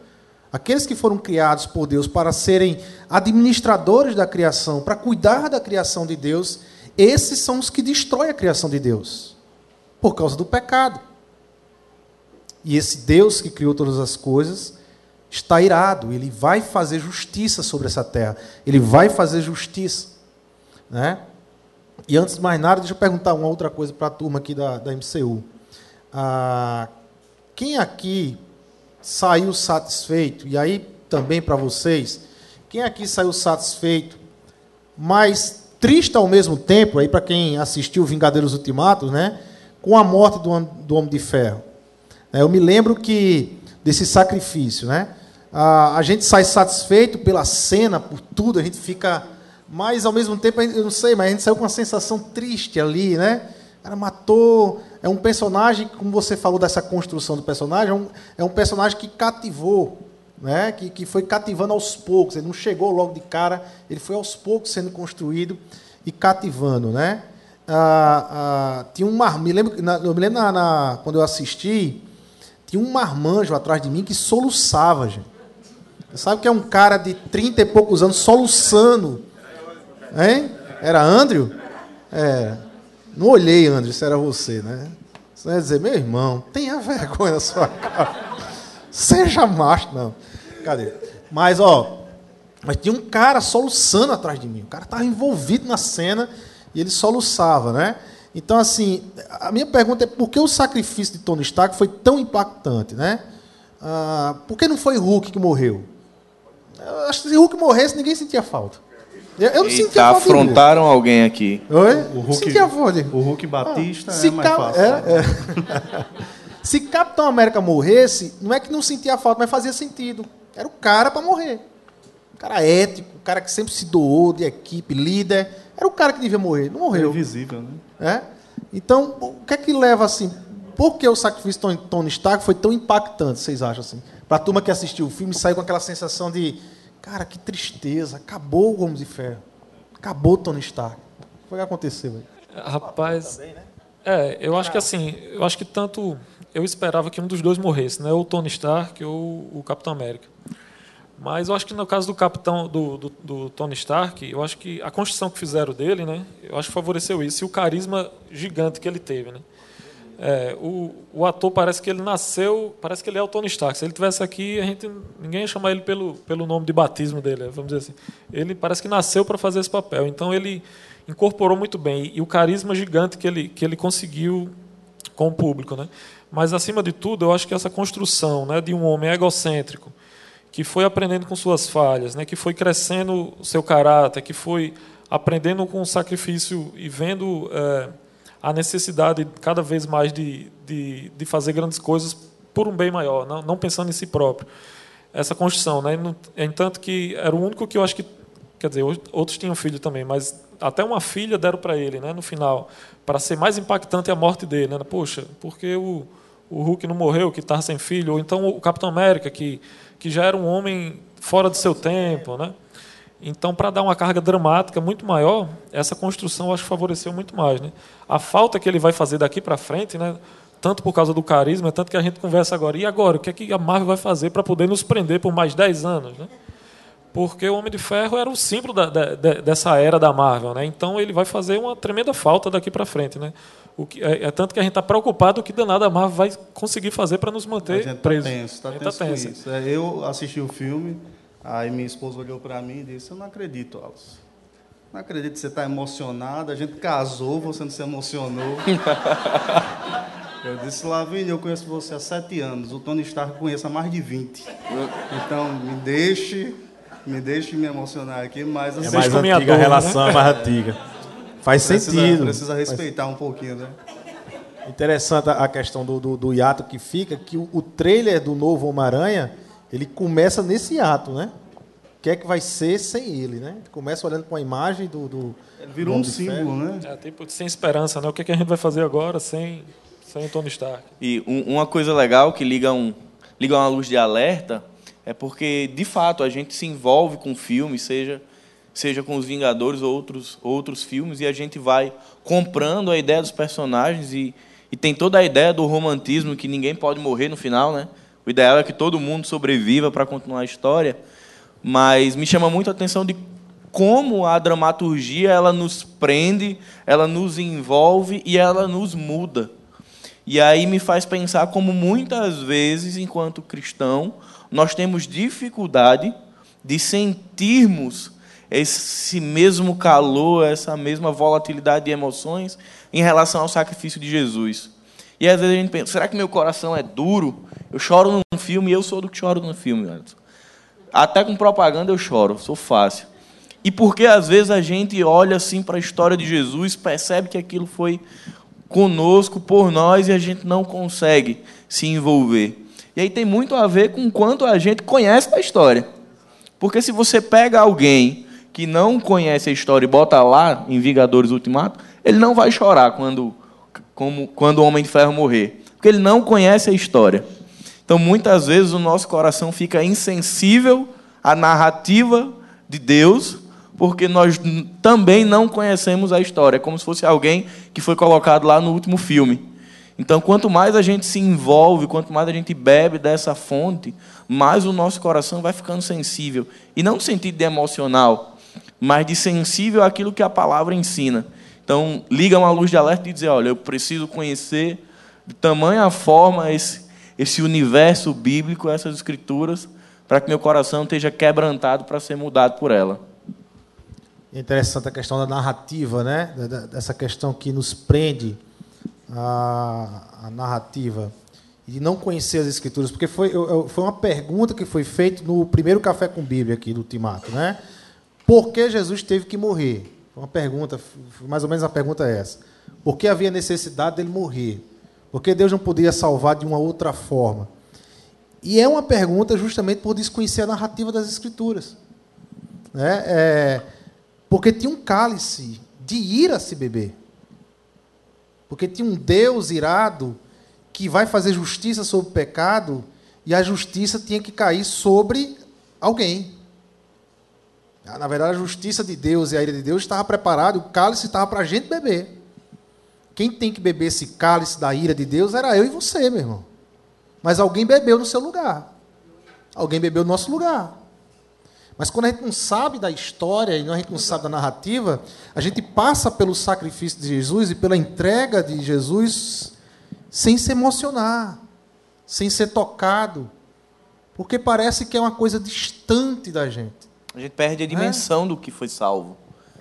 aqueles que foram criados por Deus para serem administradores da criação, para cuidar da criação de Deus, esses são os que destroem a criação de Deus, por causa do pecado. E esse Deus que criou todas as coisas está irado, ele vai fazer justiça sobre essa terra, ele vai fazer justiça. Né? E antes de mais nada, deixa eu perguntar uma outra coisa para a turma aqui da, da MCU. Ah, quem aqui saiu satisfeito, e aí também para vocês, quem aqui saiu satisfeito, mas triste ao mesmo tempo, aí para quem assistiu Vingadeiros Ultimatos, né, com a morte do, do Homem de Ferro. É, eu me lembro que desse sacrifício, né? A, a gente sai satisfeito pela cena, por tudo, a gente fica, mas ao mesmo tempo, eu não sei, mas a gente saiu com uma sensação triste ali, né? Cara matou é um personagem, como você falou dessa construção do personagem, é um, é um personagem que cativou, né? que, que foi cativando aos poucos. Ele não chegou logo de cara, ele foi aos poucos sendo construído e cativando. Né? Ah, ah, tinha um mar, me lembro, na, eu me lembro na, na, quando eu assisti, tinha um marmanjo atrás de mim que soluçava, gente. Sabe que é um cara de 30 e poucos anos soluçando. Hein? Era Andrew? É. Não olhei, André, se era você, né? Você vai dizer, meu irmão, tenha vergonha na sua cara. Seja macho, não. Cadê? Mas, ó, mas tinha um cara soluçando atrás de mim. O cara estava envolvido na cena e ele soluçava, né? Então, assim, a minha pergunta é por que o sacrifício de Tony Stark foi tão impactante, né? Ah, por que não foi Hulk que morreu? Eu acho que se Hulk morresse, ninguém sentia falta. Eu, eu não Eita, sentia falta de Hulk. afrontaram alguém aqui. Oi? O Hulk, sentia falta. de- o Hulk Batista Ah, se é mais fácil. é, é. Se Capitão América morresse, não é que não sentia falta, mas fazia sentido. Era o cara para morrer. Um cara ético, um cara que sempre se doou de equipe, líder. Era o cara que devia morrer. Não É morreu. invisível, né? É? Então, o que é que leva assim? Por que o sacrifício de Tony- Tony Stark foi tão impactante, vocês acham assim? Para a turma que assistiu o filme, saiu com aquela sensação de, cara, que tristeza, acabou o Homem de Ferro. Acabou Tony Stark. O que foi que aconteceu aí? Rapaz, é, eu acho que assim, eu acho que tanto eu esperava que um dos dois morresse, né? Ou o Tony Stark ou o Capitão América. Mas eu acho que no caso do Capitão do, do, do Tony Stark, eu acho que a construção que fizeram dele, né? Eu acho que favoreceu isso e o carisma gigante que ele teve, né? É, o, o ator parece que ele nasceu, parece que ele é o Tony Stark. Se ele tivesse aqui, a gente ninguém ia chamar ele pelo, pelo nome de batismo dele, vamos dizer assim. Ele parece que nasceu para fazer esse papel. Então ele incorporou muito bem e o carisma gigante que ele que ele conseguiu com o público, né? Mas acima de tudo, eu acho que essa construção, né, de um homem egocêntrico que foi aprendendo com suas falhas, né, que foi crescendo o seu caráter, que foi aprendendo com o sacrifício e vendo eh, a necessidade cada vez mais de, de, de fazer grandes coisas por um bem maior, não, não pensando em si próprio. Essa construção, né? Entanto que era o único que eu acho que, quer dizer, outros tinham filho também, mas até uma filha deram para ele, né? No final, para ser mais impactante a morte dele, né? Poxa, porque o o Hulk não morreu, que está sem filho, ou então o Capitão América que que já era um homem fora do seu tempo, né? Então, para dar uma carga dramática muito maior, essa construção acho que favoreceu muito mais, né? A falta que ele vai fazer daqui para frente, né? Tanto por causa do carisma, tanto que a gente conversa agora. E agora, o que é que a Marvel vai fazer para poder nos prender por mais 10 anos, né? Porque o Homem de Ferro era o símbolo da, da, dessa era da Marvel, né? Então ele vai fazer uma tremenda falta daqui para frente, né? O que, é, é tanto que a gente está preocupado o que danada a Marvel vai conseguir fazer para nos manter tá presos. tenso, tá A gente tenso com tenso. isso. É, eu assisti o filme, aí minha esposa olhou para mim e disse, eu não acredito, Alice. Não acredito que você está emocionado, a gente casou, você não se emocionou. eu disse, Lavínia, eu conheço você há sete anos, o Tony Stark conheço há mais de 20. Então, me deixe, me deixe me emocionar aqui, mas assim, É mais a antiga, a dor, né? relação é mais antiga. Faz precisa, sentido. precisa respeitar um pouquinho, né? Interessante a a questão do, do, do hiato que fica, que o, o trailer do novo Homem-Aranha, ele começa nesse hiato, né? O que é que vai ser sem ele, né? Começa olhando para a imagem do... do Ele virou um símbolo, né? É, tipo, sem esperança, né? O que, é que a gente vai fazer agora sem, sem o Tony Stark? E um- uma coisa legal que liga, um, liga uma luz de alerta é porque, de fato, a gente se envolve com filmes, seja, seja com os Vingadores ou outros, outros filmes, e a gente vai comprando a ideia dos personagens e, e tem toda a ideia do romantismo que ninguém pode morrer no final, né? O ideal é que todo mundo sobreviva para continuar a história, mas me chama muito a atenção de como a dramaturgia ela nos prende, ela nos envolve e ela nos muda. E aí me faz pensar como muitas vezes, enquanto cristão, nós temos dificuldade de sentirmos esse mesmo calor, essa mesma volatilidade de emoções em relação ao sacrifício de Jesus. E às vezes a gente pensa, será que meu coração é duro? Eu choro num filme e eu sou do que choro no filme. Anderson. Até com propaganda eu choro, sou fácil. E porque às vezes a gente olha assim para a história de Jesus, percebe que aquilo foi conosco, por nós, e a gente não consegue se envolver. E aí tem muito a ver com quanto a gente conhece da história. Porque se você pega alguém que não conhece a história e bota lá em Vingadores Ultimato, ele não vai chorar quando, como, quando o Homem de Ferro morrer. Porque ele não conhece a história. Então, muitas vezes, o nosso coração fica insensível à narrativa de Deus, porque nós também não conhecemos a história. É como se fosse alguém que foi colocado lá no último filme. Então, quanto mais a gente se envolve, quanto mais a gente bebe dessa fonte, mais o nosso coração vai ficando sensível. E não no sentido de emocional, mas de sensível àquilo que a palavra ensina. Então, liga uma luz de alerta e dizer: olha, eu preciso conhecer de tamanha forma esse, esse universo bíblico, essas escrituras, para que meu coração esteja quebrantado para ser mudado por ela. Interessante a questão da narrativa, né? Dessa questão que nos prende a, a narrativa e de não conhecer as escrituras, porque foi, foi uma pergunta que foi feita no primeiro café com Bíblia aqui do Timato, né? Por que Jesus teve que morrer? Uma pergunta, mais ou menos a pergunta é essa. Por que havia necessidade dele morrer? Por que Deus não podia salvar de uma outra forma? E é uma pergunta justamente por desconhecer a narrativa das Escrituras. Né? É, porque tinha um cálice de ira se beber. Porque tinha um Deus irado que vai fazer justiça sobre o pecado e a justiça tinha que cair sobre alguém. Ah, na verdade, a justiça de Deus e a ira de Deus estava preparada, o cálice estava para a gente beber. Quem tem que beber esse cálice da ira de Deus era eu e você, meu irmão. Mas alguém bebeu no seu lugar. Alguém bebeu no nosso lugar. Mas quando a gente não sabe da história e a gente não sabe da narrativa, a gente passa pelo sacrifício de Jesus e pela entrega de Jesus sem se emocionar, sem ser tocado, porque parece que é uma coisa distante da gente. A gente perde a dimensão é? do que foi salvo.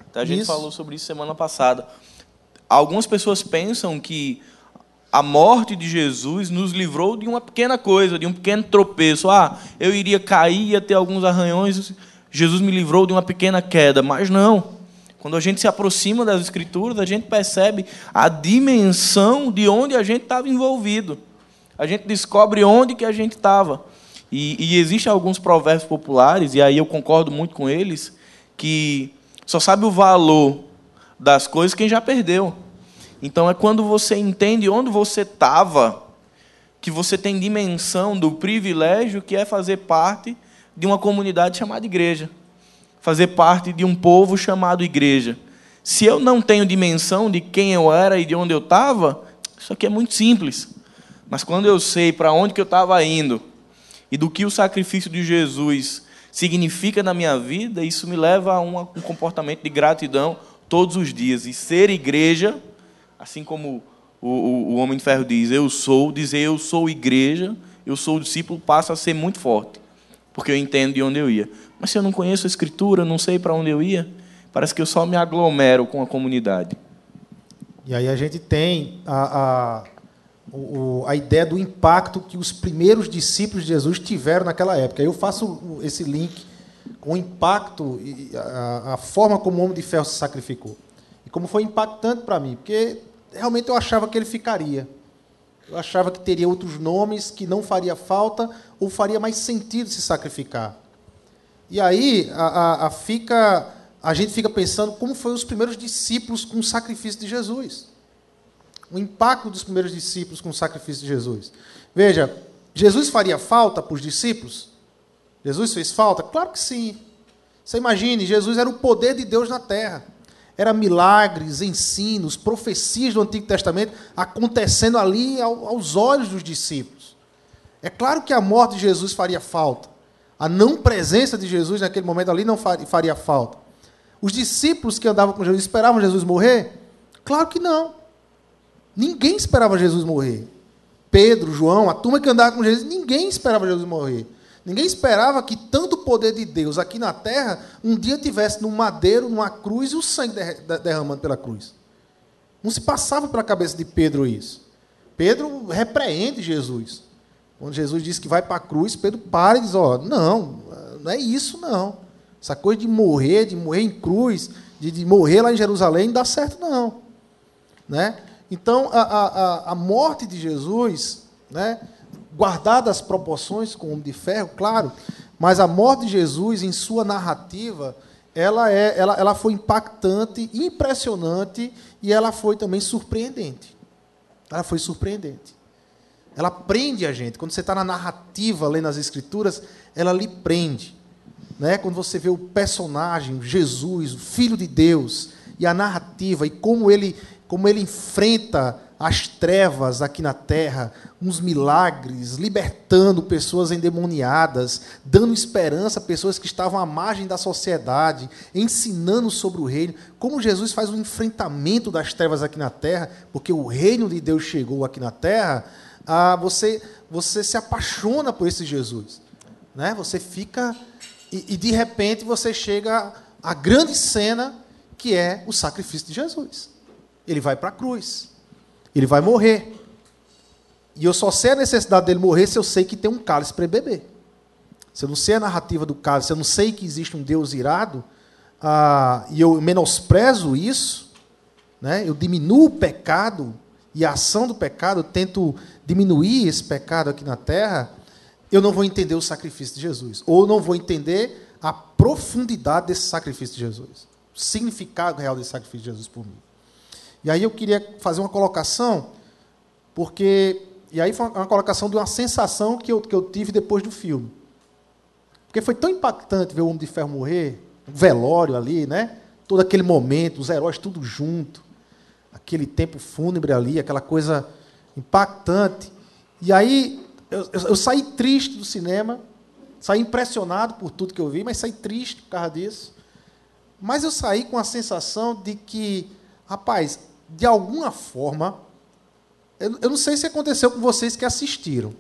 Então, a gente isso. falou sobre isso semana passada. Algumas pessoas pensam que a morte de Jesus nos livrou de uma pequena coisa, de um pequeno tropeço. Ah, eu iria cair, ia ter alguns arranhões. Jesus me livrou de uma pequena queda. Mas não. Quando a gente se aproxima das Escrituras, a gente percebe a dimensão de onde a gente estava envolvido. A gente descobre onde que a gente estava. E, e existem alguns provérbios populares, e aí eu concordo muito com eles, que só sabe o valor das coisas quem já perdeu. Então é quando você entende onde você estava, que você tem dimensão do privilégio que é fazer parte de uma comunidade chamada igreja, fazer parte de um povo chamado igreja. Se eu não tenho dimensão de quem eu era e de onde eu estava, isso aqui é muito simples. Mas quando eu sei para onde que eu estava indo, e do que o sacrifício de Jesus significa na minha vida, isso me leva a um comportamento de gratidão todos os dias. E ser igreja, assim como o, o, o Homem de Ferro diz, eu sou, dizer eu sou igreja, eu sou discípulo, passa a ser muito forte, porque eu entendo de onde eu ia. Mas se eu não conheço a Escritura, não sei para onde eu ia, parece que eu só me aglomero com a comunidade. E aí a gente tem a, a o, a ideia do impacto que os primeiros discípulos de Jesus tiveram naquela época. Eu faço esse link com o impacto a, a forma como o homem de ferro se sacrificou. E como foi impactante para mim, porque realmente eu achava que ele ficaria. Eu achava que teria outros nomes que não faria falta ou faria mais sentido se sacrificar. E aí a, a, fica, a gente fica pensando como foram os primeiros discípulos com o sacrifício de Jesus o impacto dos primeiros discípulos com o sacrifício de Jesus. Veja, Jesus faria falta para os discípulos? Jesus fez falta? Claro que sim. Você imagine, Jesus era o poder de Deus na terra. Era milagres, ensinos, profecias do Antigo Testamento acontecendo ali aos olhos dos discípulos. É claro que a morte de Jesus faria falta. A não presença de Jesus naquele momento ali não faria falta. Os discípulos que andavam com Jesus esperavam Jesus morrer? Claro que não. Ninguém esperava Jesus morrer. Pedro, João, a turma que andava com Jesus, ninguém esperava Jesus morrer. Ninguém esperava que tanto poder de Deus aqui na terra um dia tivesse num madeiro, numa cruz e o sangue derramando pela cruz. Não se passava pela cabeça de Pedro isso. Pedro repreende Jesus. Quando Jesus diz que vai para a cruz, Pedro para e diz: Ó, não, não é isso não. Essa coisa de morrer, de morrer em cruz, de, de morrer lá em Jerusalém, não dá certo não. Né? Então, a, a, a morte de Jesus, né, guardada as proporções com o homem de ferro, claro, mas a morte de Jesus, em sua narrativa, ela, é, ela, ela foi impactante, impressionante e ela foi também surpreendente. Ela foi surpreendente. Ela prende a gente. Quando você está na narrativa, lendo as Escrituras, ela lhe prende. Né? Quando você vê o personagem, Jesus, o Filho de Deus, e a narrativa, e como ele, como ele enfrenta as trevas aqui na terra, uns milagres, libertando pessoas endemoniadas, dando esperança a pessoas que estavam à margem da sociedade, ensinando sobre o reino, como Jesus faz o um enfrentamento das trevas aqui na terra, porque o reino de Deus chegou aqui na terra, ah, você, você se apaixona por esse Jesus. Né? Você fica. E, e de repente você chega à grande cena que é o sacrifício de Jesus. Ele vai para a cruz. Ele vai morrer. E eu só sei a necessidade dele morrer se eu sei que tem um cálice para beber. Se eu não sei a narrativa do cálice, se eu não sei que existe um Deus irado, ah, e eu menosprezo isso, né, eu diminuo o pecado e a ação do pecado, eu tento diminuir esse pecado aqui na terra, eu não vou entender o sacrifício de Jesus. Ou não vou entender a profundidade desse sacrifício de Jesus. O significado real desse sacrifício de Jesus por mim. E aí eu queria fazer uma colocação, porque. E aí foi uma colocação de uma sensação que eu, que eu tive depois do filme. Porque foi tão impactante ver o Homem de Ferro morrer, o velório ali, né? Todo aquele momento, os heróis tudo junto, aquele tempo fúnebre ali, aquela coisa impactante. E aí eu, eu, eu saí triste do cinema, saí impressionado por tudo que eu vi, mas saí triste por causa disso. Mas eu saí com a sensação de que, rapaz, de alguma forma, eu, eu não sei se aconteceu com vocês que assistiram,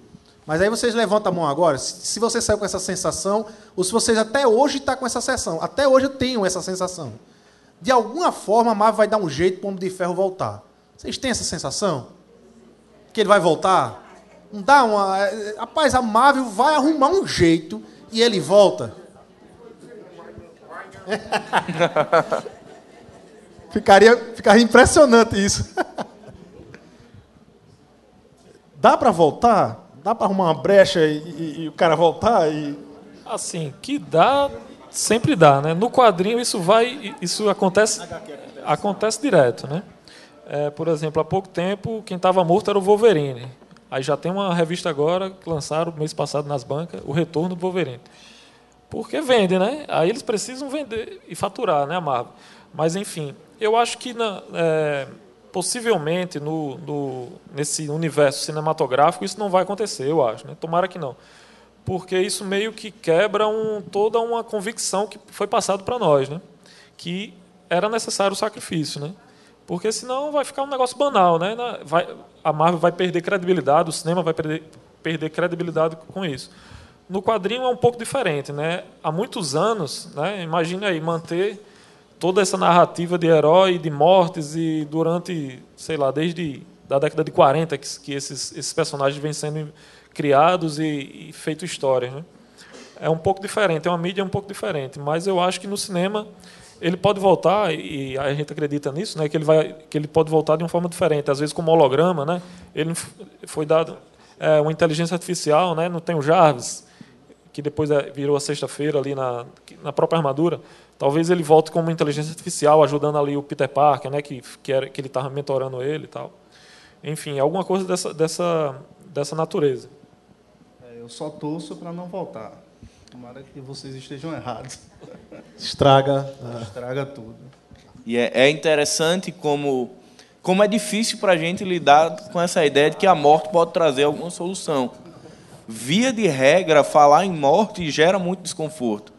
mas aí vocês levantam a mão agora, se, se você saiu com essa sensação, ou se vocês até hoje estão tá com essa sensação. Até hoje eu tenho essa sensação. De alguma forma, a Marvel vai dar um jeito para o Homem de Ferro voltar. Vocês têm essa sensação? Que ele vai voltar? Não dá uma. É, rapaz, a Marvel vai arrumar um jeito e ele volta. ficaria, ficaria impressionante isso. Dá para voltar? Dá para arrumar uma brecha e, e, e, o cara voltar? E... Assim, que dá, sempre dá, né? No quadrinho isso vai, isso acontece, acontece direto, né? É, por exemplo, há pouco tempo quem estava morto era o Wolverine. Aí já tem uma revista agora que lançaram mês passado nas bancas, o Retorno do Wolverine. Porque vende, né? Aí eles precisam vender e faturar, né, a Marvel. Mas, enfim, eu acho que na, é, possivelmente no, no, nesse universo cinematográfico isso não vai acontecer, eu acho. Né? Tomara que não. Porque isso meio que quebra um, toda uma convicção que foi passado para nós, né? que era necessário o sacrifício. Né? Porque senão vai ficar um negócio banal, né? Vai, a Marvel vai perder credibilidade, o cinema vai perder, perder credibilidade com isso. No quadrinho é um pouco diferente, né? Há muitos anos, né? Imagine aí manter toda essa narrativa de herói, de mortes e durante, sei lá, desde da década de 40 que, que esses, esses personagens vêm sendo criados e, e feito história, né? É um pouco diferente, é uma mídia um pouco diferente, mas eu acho que no cinema ele pode voltar e a gente acredita nisso, né? Que ele vai, que ele pode voltar de uma forma diferente, às vezes como holograma, né? Ele foi dado é, uma inteligência artificial, né? Não tem o Jarvis, que depois é, virou a sexta-feira ali na, na própria armadura. Talvez ele volte como uma inteligência artificial, ajudando ali o Peter Parker, né? Que que, era, que ele estava mentorando ele e tal. Enfim, alguma coisa dessa dessa dessa natureza. É, eu só torço para não voltar. Tomara que vocês estejam errados. Estraga. Estraga tudo. E é, é interessante como, como é difícil para a gente lidar com essa ideia de que a morte pode trazer alguma solução. Via de regra, falar em morte gera muito desconforto.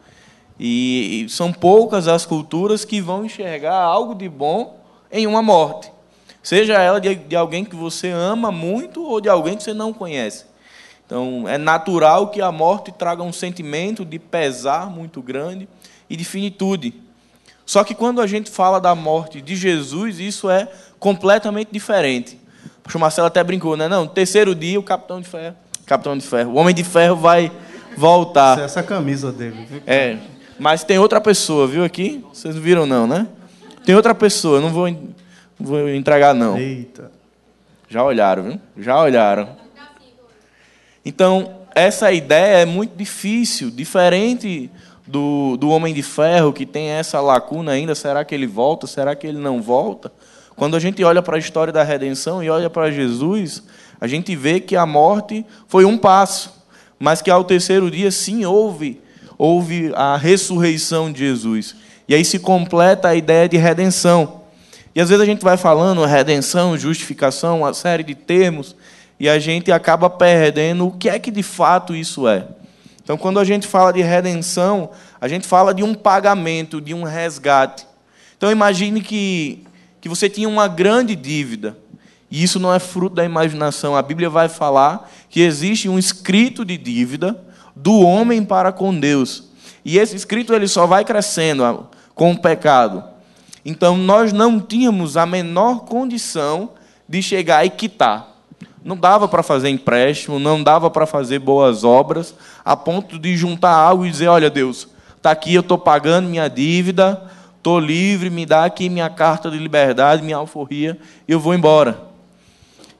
E, e são poucas as culturas que vão enxergar algo de bom em uma morte. Seja ela de, de alguém que você ama muito ou de alguém que você não conhece. Então, é natural que a morte traga um sentimento de pesar muito grande e de finitude. Só que quando a gente fala da morte de Jesus, isso é completamente diferente. O Marcelo até brincou, né? Não, terceiro dia o capitão de ferro, capitão de ferro, o homem de ferro vai voltar. Essa é a camisa dele. É, mas tem outra pessoa, viu aqui? Vocês viram não, né? Tem outra pessoa, não vou, não vou entregar não. Eita. Já olharam, viu? Já olharam. Então, essa ideia é muito difícil, diferente do, do Homem de Ferro, que tem essa lacuna ainda: será que ele volta? Será que ele não volta? Quando a gente olha para a história da redenção e olha para Jesus, a gente vê que a morte foi um passo, mas que ao terceiro dia, sim, houve, houve a ressurreição de Jesus. E aí se completa a ideia de redenção. E às vezes a gente vai falando redenção, justificação, uma série de termos e a gente acaba perdendo o que é que de fato isso é. Então, quando a gente fala de redenção, a gente fala de um pagamento, de um resgate. Então, imagine que, que você tinha uma grande dívida, e isso não é fruto da imaginação. A Bíblia vai falar que existe um escrito de dívida do homem para com Deus. E esse escrito ele só vai crescendo com o pecado. Então nós não tínhamos a menor condição de chegar e quitar. Não dava para fazer empréstimo, não dava para fazer boas obras, a ponto de juntar algo e dizer: olha, Deus, está aqui, eu estou pagando minha dívida, estou livre, me dá aqui minha carta de liberdade, minha alforria, eu vou embora.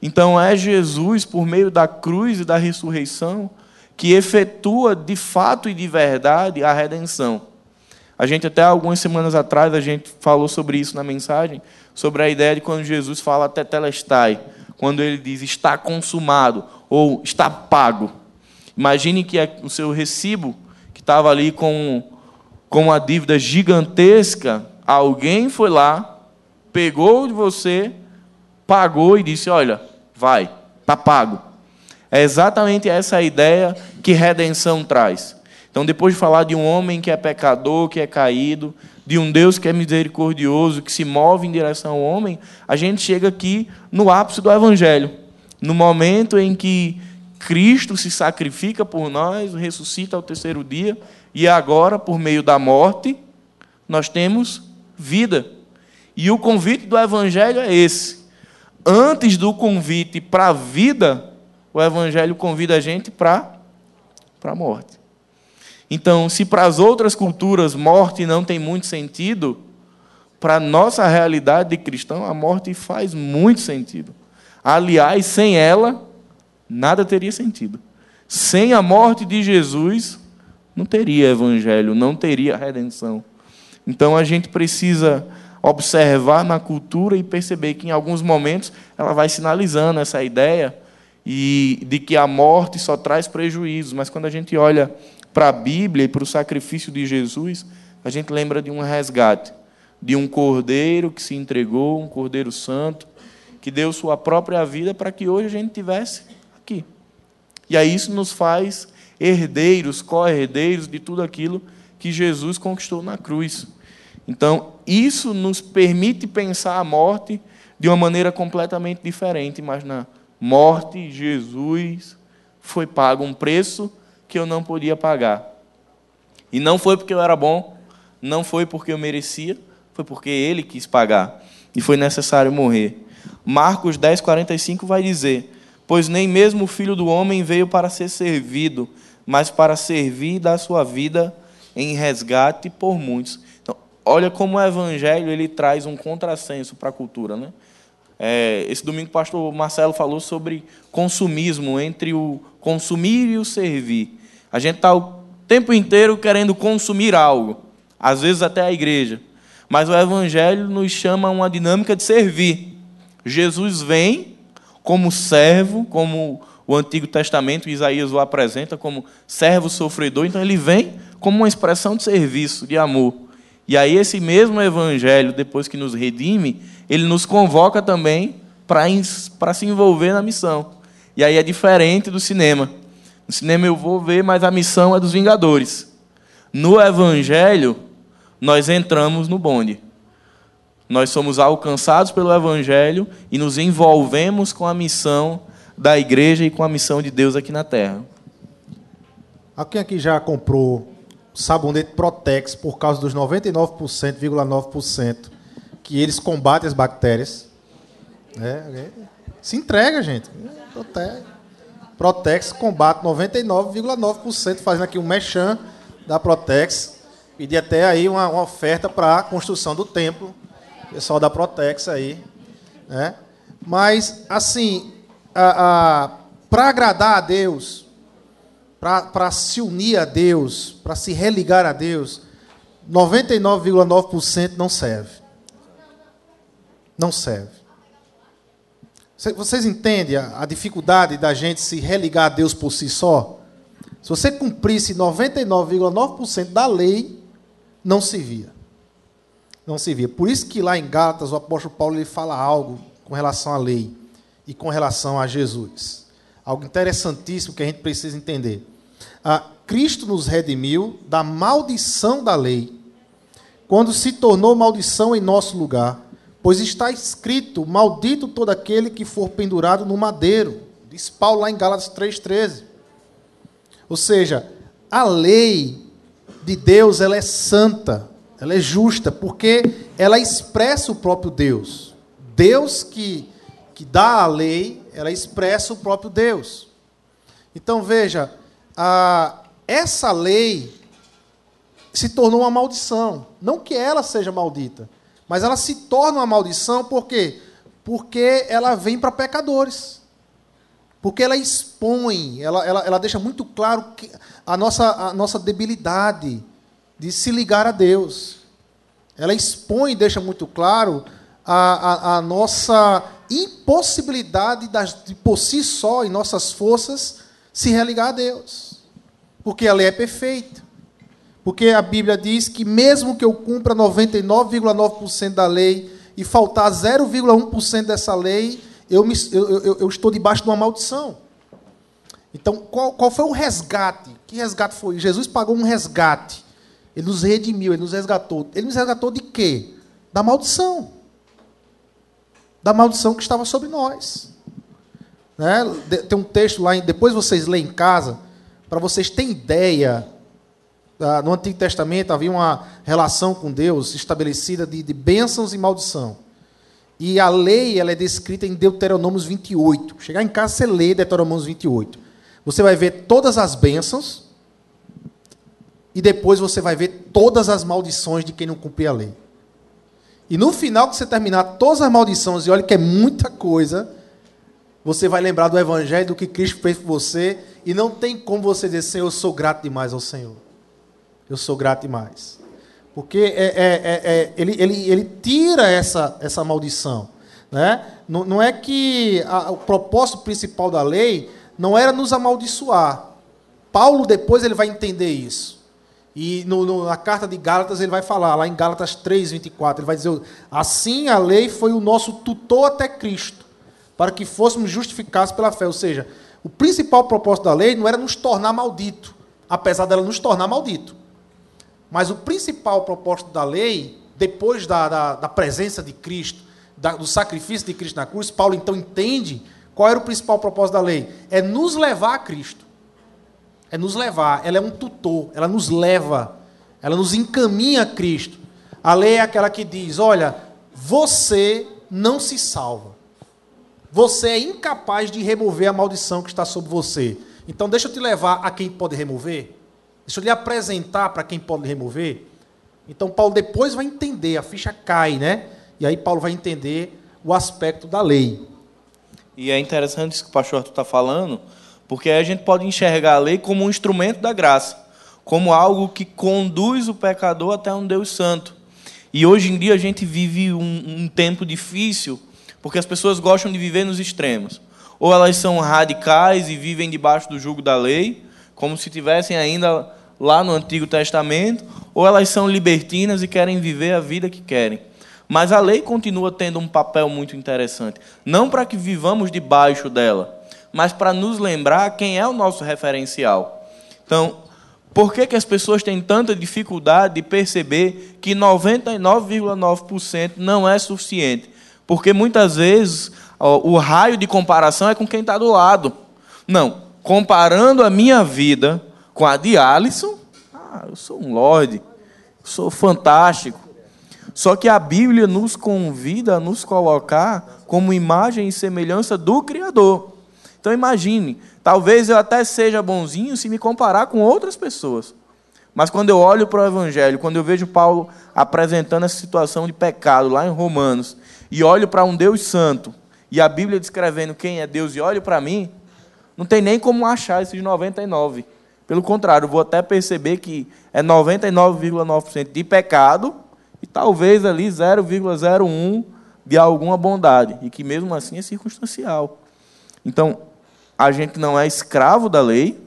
Então é Jesus, por meio da cruz e da ressurreição, que efetua de fato e de verdade a redenção. A gente até algumas semanas atrás a gente falou sobre isso na mensagem, sobre a ideia de quando Jesus fala tetelestai, quando ele diz está consumado ou está pago. Imagine que é o seu recibo que estava ali com, com uma dívida gigantesca, alguém foi lá, pegou de você, pagou e disse: Olha, vai, está pago. É exatamente essa a ideia que redenção traz. Então, depois de falar de um homem que é pecador, que é caído, de um Deus que é misericordioso, que se move em direção ao homem, a gente chega aqui no ápice do Evangelho, no momento em que Cristo se sacrifica por nós, ressuscita ao terceiro dia, e agora, por meio da morte, nós temos vida. E o convite do Evangelho é esse. Antes do convite para a vida, o Evangelho convida a gente para a morte. Então, se para as outras culturas morte não tem muito sentido, para a nossa realidade de cristão, a morte faz muito sentido. Aliás, sem ela, nada teria sentido. Sem a morte de Jesus, não teria evangelho, não teria redenção. Então a gente precisa observar na cultura e perceber que em alguns momentos ela vai sinalizando essa ideia e de que a morte só traz prejuízos, mas quando a gente olha para a Bíblia e para o sacrifício de Jesus, a gente lembra de um resgate, de um cordeiro que se entregou, um cordeiro santo, que deu sua própria vida para que hoje a gente tivesse aqui. E aí isso nos faz herdeiros, co-herdeiros de tudo aquilo que Jesus conquistou na cruz. Então, isso nos permite pensar a morte de uma maneira completamente diferente. Mas na morte, Jesus foi pago um preço que eu não podia pagar. E não foi porque eu era bom, não foi porque eu merecia, foi porque ele quis pagar. E foi necessário morrer. Marcos 10, 45 vai dizer: Pois nem mesmo o filho do homem veio para ser servido, mas para servir dar sua vida em resgate por muitos. Então, olha como o evangelho ele traz um contrassenso para a cultura. Né? É, esse domingo o pastor Marcelo falou sobre consumismo, entre o consumir e o servir. A gente está o tempo inteiro querendo consumir algo, às vezes até a igreja. Mas o Evangelho nos chama a uma dinâmica de servir. Jesus vem como servo, como o Antigo Testamento, Isaías o apresenta como servo sofredor, então ele vem como uma expressão de serviço, de amor. E aí, esse mesmo Evangelho, depois que nos redime, ele nos convoca também para se envolver na missão. E aí é diferente do cinema. No cinema eu vou ver, mas a missão é dos Vingadores. No Evangelho, nós entramos no bonde. Nós somos alcançados pelo Evangelho e nos envolvemos com a missão da igreja e com a missão de Deus aqui na terra. Quem aqui já comprou sabonete Protex por causa dos 99,9% que eles combatem as bactérias? É, se entrega, gente. Protex. Combate 99,9%, fazendo aqui um mechan da Protex. Pedi até aí uma, uma oferta para a construção do templo, pessoal da Protex aí. Né? Mas, assim, para agradar a Deus, para se unir a Deus, para se religar a Deus, 99,9% não serve. Não serve. Vocês entendem a, dificuldade da gente se religar a Deus por si só? Se você cumprisse 99,9% da lei, não servia. Não servia. Por isso que lá em Gálatas o apóstolo Paulo ele fala algo com relação à lei e com relação a Jesus. Algo interessantíssimo que a gente precisa entender. Ah, Cristo nos redimiu da maldição da lei, quando se tornou maldição em nosso lugar Pois está escrito: Maldito todo aquele que for pendurado no madeiro. Diz Paulo lá em Gálatas 3,13. Ou seja, a lei de Deus ela é santa, ela é justa, porque ela expressa o próprio Deus. Deus que, que dá a lei, ela expressa o próprio Deus. Então veja, a, essa lei se tornou uma maldição. Não que ela seja maldita, mas ela se torna uma maldição por quê? Porque ela vem para pecadores. Porque ela expõe, ela, ela, ela deixa muito claro a, nossa, a nossa debilidade de se ligar a Deus. Ela expõe e deixa muito claro a, a, a nossa impossibilidade das, de, por si só, em nossas forças, se religar a Deus. Porque a lei é perfeita. Porque a Bíblia diz que mesmo que eu cumpra 99,9% da lei e faltar 0,1% dessa lei, eu, me, eu, eu, eu, estou debaixo de uma maldição. Então, qual, qual foi o resgate? Que resgate foi? Jesus pagou um resgate. Ele nos redimiu, ele nos resgatou. Ele nos resgatou de quê? Da maldição. Da maldição que estava sobre nós. Né? Tem um texto lá, depois vocês leem em casa, para vocês terem ideia. No Antigo Testamento havia uma relação com Deus estabelecida de, de bênçãos e maldição. E a lei ela é descrita em Deuteronômios 28. Chegar em casa, você lê Deuteronômios 28. Você vai ver todas as bênçãos e depois você vai ver todas as maldições de quem não cumprir a lei. E no final, que você terminar todas as maldições, e olha que é muita coisa, você vai lembrar do Evangelho, do que Cristo fez por você, e não tem como você dizer, Senhor, eu sou grato demais ao Senhor. Eu sou grato demais. Porque é, é, é, é, ele, ele, ele tira essa, essa maldição. Né? Não, não é que a, o propósito principal da lei não era nos amaldiçoar. Paulo depois ele vai entender isso. E no, no, na carta de Gálatas ele vai falar, lá em Gálatas 3, 24, ele vai dizer: Assim a lei foi o nosso tutor até Cristo, para que fôssemos justificados pela fé. Ou seja, o principal propósito da lei não era nos tornar maldito, apesar dela nos tornar maldito. Mas o principal propósito da lei, depois da, da, da presença de Cristo, da, do sacrifício de Cristo na cruz, Paulo então entende qual era o principal propósito da lei: é nos levar a Cristo. É nos levar. Ela é um tutor, ela nos leva, ela nos encaminha a Cristo. A lei é aquela que diz: olha, você não se salva. Você é incapaz de remover a maldição que está sobre você. Então, deixa eu te levar a quem pode remover. Deixa eu lhe apresentar para quem pode remover. Então, Paulo depois vai entender, a ficha cai, né? E aí, Paulo vai entender o aspecto da lei. E é interessante isso que o pastor Arthur está falando, porque a gente pode enxergar a lei como um instrumento da graça, como algo que conduz o pecador até um Deus santo. E hoje em dia a gente vive um, um tempo difícil, porque as pessoas gostam de viver nos extremos. Ou elas são radicais e vivem debaixo do jugo da lei, como se tivessem ainda lá no Antigo Testamento, ou elas são libertinas e querem viver a vida que querem. Mas a lei continua tendo um papel muito interessante, não para que vivamos debaixo dela, mas para nos lembrar quem é o nosso referencial. Então, por que, que as pessoas têm tanta dificuldade de perceber que 99,9% não é suficiente? Porque muitas vezes o raio de comparação é com quem está do lado. Não, comparando a minha vida com a de Alisson, ah, eu sou um lorde, sou fantástico. Só que a Bíblia nos convida a nos colocar como imagem e semelhança do Criador. Então imagine, talvez eu até seja bonzinho se me comparar com outras pessoas. Mas quando eu olho para o Evangelho, quando eu vejo Paulo apresentando essa situação de pecado lá em Romanos, e olho para um Deus santo, e a Bíblia descrevendo quem é Deus, e olho para mim, não tem nem como achar esses 99. Pelo contrário, vou até perceber que é 99,9% de pecado e talvez ali 0,01 de alguma bondade, e que mesmo assim é circunstancial. Então, a gente não é escravo da lei,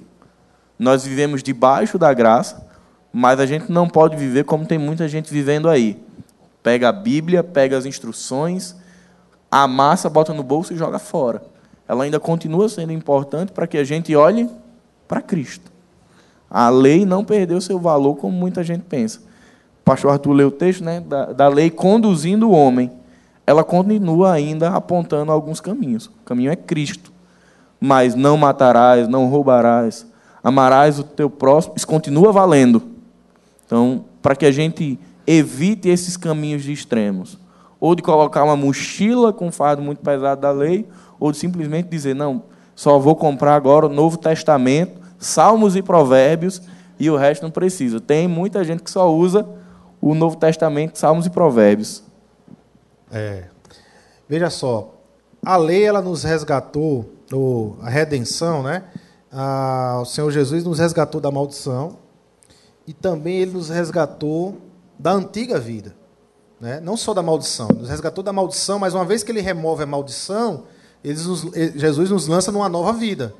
nós vivemos debaixo da graça, mas a gente não pode viver como tem muita gente vivendo aí. Pega a Bíblia, pega as instruções, amassa, bota no bolso e joga fora ela ainda continua sendo importante para que a gente olhe para Cristo. A lei não perdeu seu valor como muita gente pensa. O pastor Arthur leu o texto né, da, da lei conduzindo o homem. Ela continua ainda apontando alguns caminhos. O caminho é Cristo. Mas não matarás, não roubarás, amarás o teu próximo. Isso continua valendo. Então, para que a gente evite esses caminhos de extremos. Ou de colocar uma mochila com um fardo muito pesado da lei, ou de simplesmente dizer, não, só vou comprar agora o Novo Testamento, Salmos e Provérbios, e o resto não precisa. Tem muita gente que só usa o Novo Testamento, Salmos e Provérbios. É. Veja só, a lei ela nos resgatou, ou a redenção, né? Ah, o Senhor Jesus nos resgatou da maldição e também ele nos resgatou da antiga vida. Né? Não só da maldição, nos resgatou da maldição, mas uma vez que ele remove a maldição, nos, Jesus nos lança numa nova vida.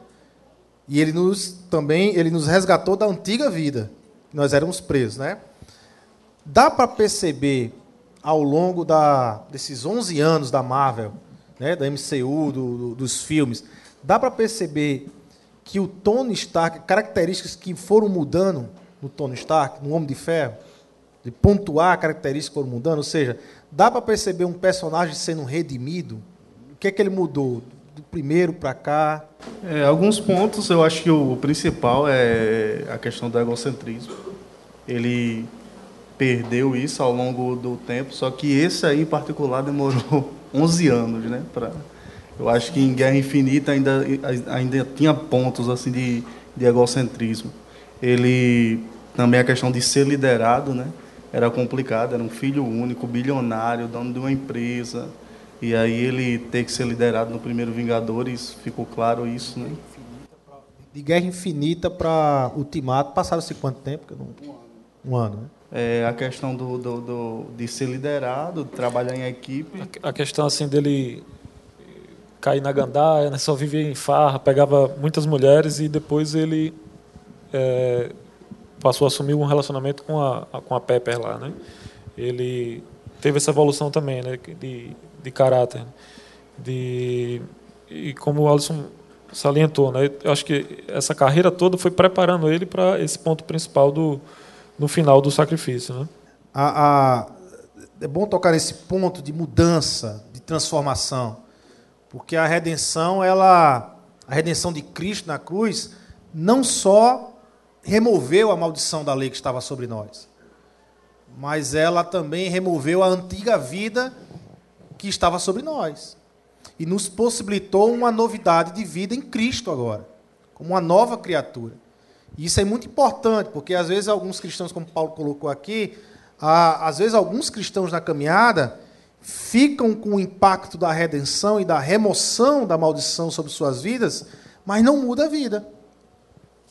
E ele nos também ele nos resgatou da antiga vida, nós éramos presos, né? Dá para perceber ao longo da, desses 11 anos da Marvel, né, da MCU, do, do, dos filmes, dá para perceber que o Tony Stark, características que foram mudando no Tony Stark, no Homem de Ferro, de pontuar características que foram mudando, ou seja, dá para perceber um personagem sendo redimido. O que é que ele mudou do primeiro para cá? É, alguns pontos, eu acho que o principal é a questão do egocentrismo. Ele perdeu isso ao longo do tempo, só que esse aí em particular demorou 11 anos, né, para eu acho que em Guerra Infinita ainda, ainda tinha pontos assim de, de egocentrismo. Ele também a questão de ser liderado, né? Era complicado, era um filho único, bilionário, dono de uma empresa. E aí ele ter que ser liderado no primeiro Vingadores, ficou claro isso, né? De Guerra Infinita para Ultimato, passaram-se quanto tempo? Um ano. Um ano, né? É, a questão do, do, do, de ser liderado, de trabalhar em equipe. A, a questão assim dele cair na gandaia, né? só vivia em farra, pegava muitas mulheres e depois ele é, passou a assumir um relacionamento com a, com a Pepper lá, né? Ele teve essa evolução também, né? De, de caráter, de e como o Alisson salientou, né? Eu acho que essa carreira toda foi preparando ele para esse ponto principal do no final do sacrifício, né? A, a, é bom tocar nesse ponto de mudança, de transformação. Porque a redenção, ela, a redenção de Cristo na cruz, não só removeu a maldição da lei que estava sobre nós, mas ela também removeu a antiga vida que estava sobre nós e nos possibilitou uma novidade de vida em Cristo agora, como uma nova criatura. E isso é muito importante, porque às vezes alguns cristãos, como Paulo colocou aqui, às vezes alguns cristãos na caminhada ficam com o impacto da redenção e da remoção da maldição sobre suas vidas, mas não muda a vida.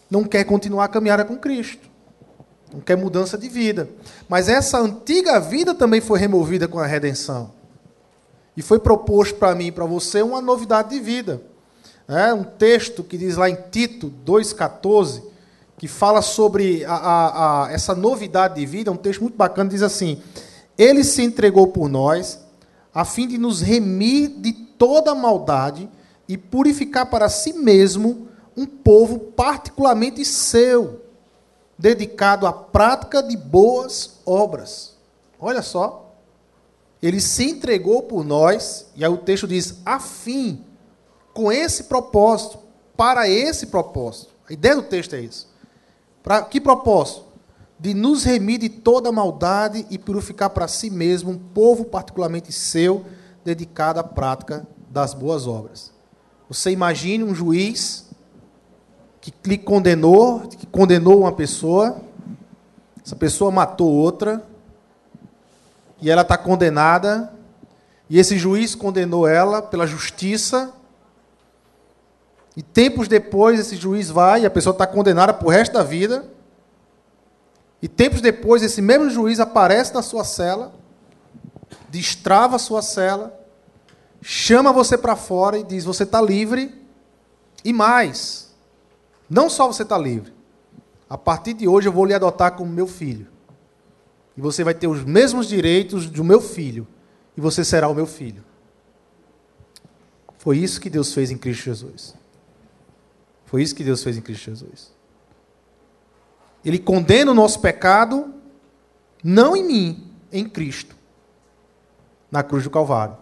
Não quer continuar a caminhada com Cristo. Não quer mudança de vida. Mas essa antiga vida também foi removida com a redenção. E foi proposto para mim e para você uma novidade de vida. É um texto que diz lá em Tito 2,14, que fala sobre a, a, a, essa novidade de vida, é um texto muito bacana, diz assim: Ele se entregou por nós, a fim de nos remir de toda maldade e purificar para si mesmo um povo particularmente seu, dedicado à prática de boas obras. Olha só. Ele se entregou por nós, e aí o texto diz, a fim, com esse propósito, para esse propósito. A ideia do texto é isso. Para que propósito? de nos remir de toda maldade e purificar para si mesmo um povo particularmente seu, dedicado à prática das boas obras. Você imagine um juiz que lhe condenou, que condenou uma pessoa, essa pessoa matou outra, e ela está condenada, e esse juiz condenou ela pela justiça, e tempos depois esse juiz vai e a pessoa está condenada para o resto da vida, e tempos depois, esse mesmo juiz aparece na sua cela, destrava a sua cela, chama você para fora e diz: Você está livre. E mais, não só você está livre, a partir de hoje eu vou lhe adotar como meu filho. E você vai ter os mesmos direitos do meu filho. E você será o meu filho. Foi isso que Deus fez em Cristo Jesus. Foi isso que Deus fez em Cristo Jesus. Ele condena o nosso pecado, não em mim, em Cristo, na cruz do Calvário.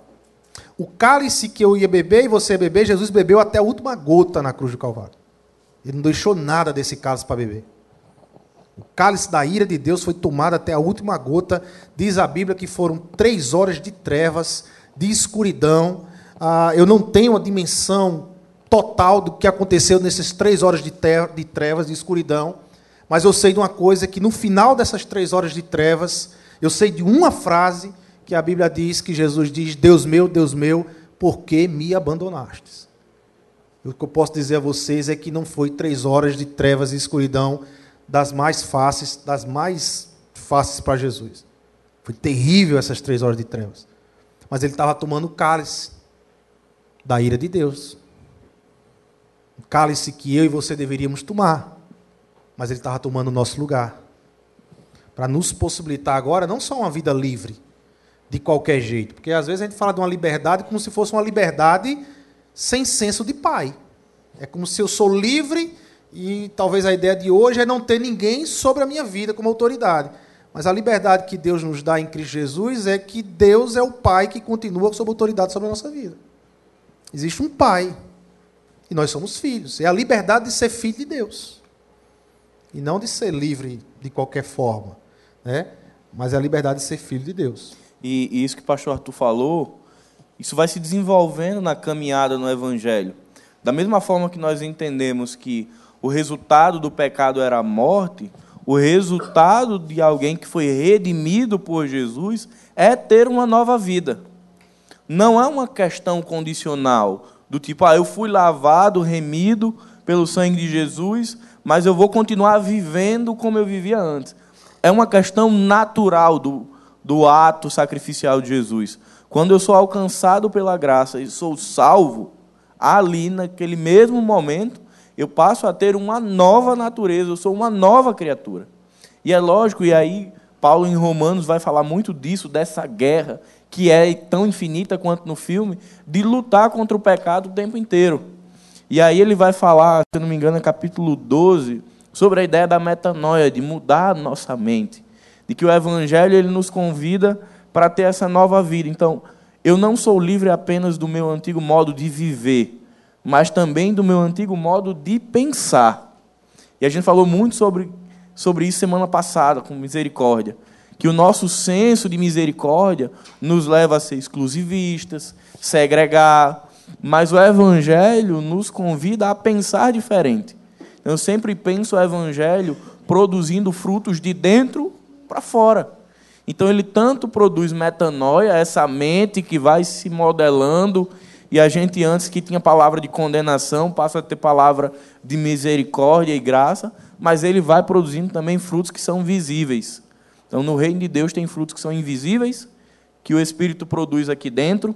O cálice que eu ia beber e você ia beber, Jesus bebeu até a última gota na cruz do Calvário. Ele não deixou nada desse cálice para beber. O cálice da ira de Deus foi tomado até a última gota. Diz a Bíblia que foram três horas de trevas, de escuridão. Ah, eu não tenho a dimensão total do que aconteceu nessas três horas de, de trevas, de escuridão. Mas eu sei de uma coisa: que no final dessas três horas de trevas, eu sei de uma frase que a Bíblia diz que Jesus diz: Deus meu, Deus meu, por que me abandonastes? O que eu posso dizer a vocês é que não foi três horas de trevas e escuridão das mais fáceis, das mais fáceis para Jesus. Foi terrível essas três horas de trevas. Mas ele estava tomando o cálice da ira de Deus. O cálice que eu e você deveríamos tomar. Mas ele estava tomando o nosso lugar. Para nos possibilitar agora não só uma vida livre, de qualquer jeito. Porque às vezes a gente fala de uma liberdade como se fosse uma liberdade sem senso de pai. É como se eu sou livre e talvez a ideia de hoje é não ter ninguém sobre a minha vida como autoridade. Mas a liberdade que Deus nos dá em Cristo Jesus é que Deus é o Pai que continua sob autoridade sobre a nossa vida. Existe um Pai. E nós somos filhos. É a liberdade de ser filho de Deus. E não de ser livre de qualquer forma. Né? Mas é a liberdade de ser filho de Deus. E, e isso que o pastor Arthur falou isso vai se desenvolvendo na caminhada no Evangelho. Da mesma forma que nós entendemos que o resultado do pecado era a morte, o resultado de alguém que foi redimido por Jesus é ter uma nova vida. Não é uma questão condicional, do tipo, ah, eu fui lavado, remido pelo sangue de Jesus, mas eu vou continuar vivendo como eu vivia antes. É uma questão natural do, do ato sacrificial de Jesus. Quando eu sou alcançado pela graça e sou salvo, ali naquele mesmo momento, eu passo a ter uma nova natureza, eu sou uma nova criatura. E é lógico, e aí Paulo em Romanos vai falar muito disso, dessa guerra, que é tão infinita quanto no filme, de lutar contra o pecado o tempo inteiro. E aí ele vai falar, se não me engano, no capítulo 12, sobre a ideia da metanoia, de mudar a nossa mente. De que o evangelho ele nos convida para ter essa nova vida. Então, eu não sou livre apenas do meu antigo modo de viver, mas também do meu antigo modo de pensar. E a gente falou muito sobre, sobre isso semana passada, com misericórdia. Que o nosso senso de misericórdia nos leva a ser exclusivistas, segregar, mas o Evangelho nos convida a pensar diferente. Eu sempre penso o Evangelho produzindo frutos de dentro para fora. Então ele tanto produz metanoia, essa mente que vai se modelando, e a gente antes que tinha palavra de condenação, passa a ter palavra de misericórdia e graça, mas ele vai produzindo também frutos que são visíveis. Então no reino de Deus tem frutos que são invisíveis, que o Espírito produz aqui dentro,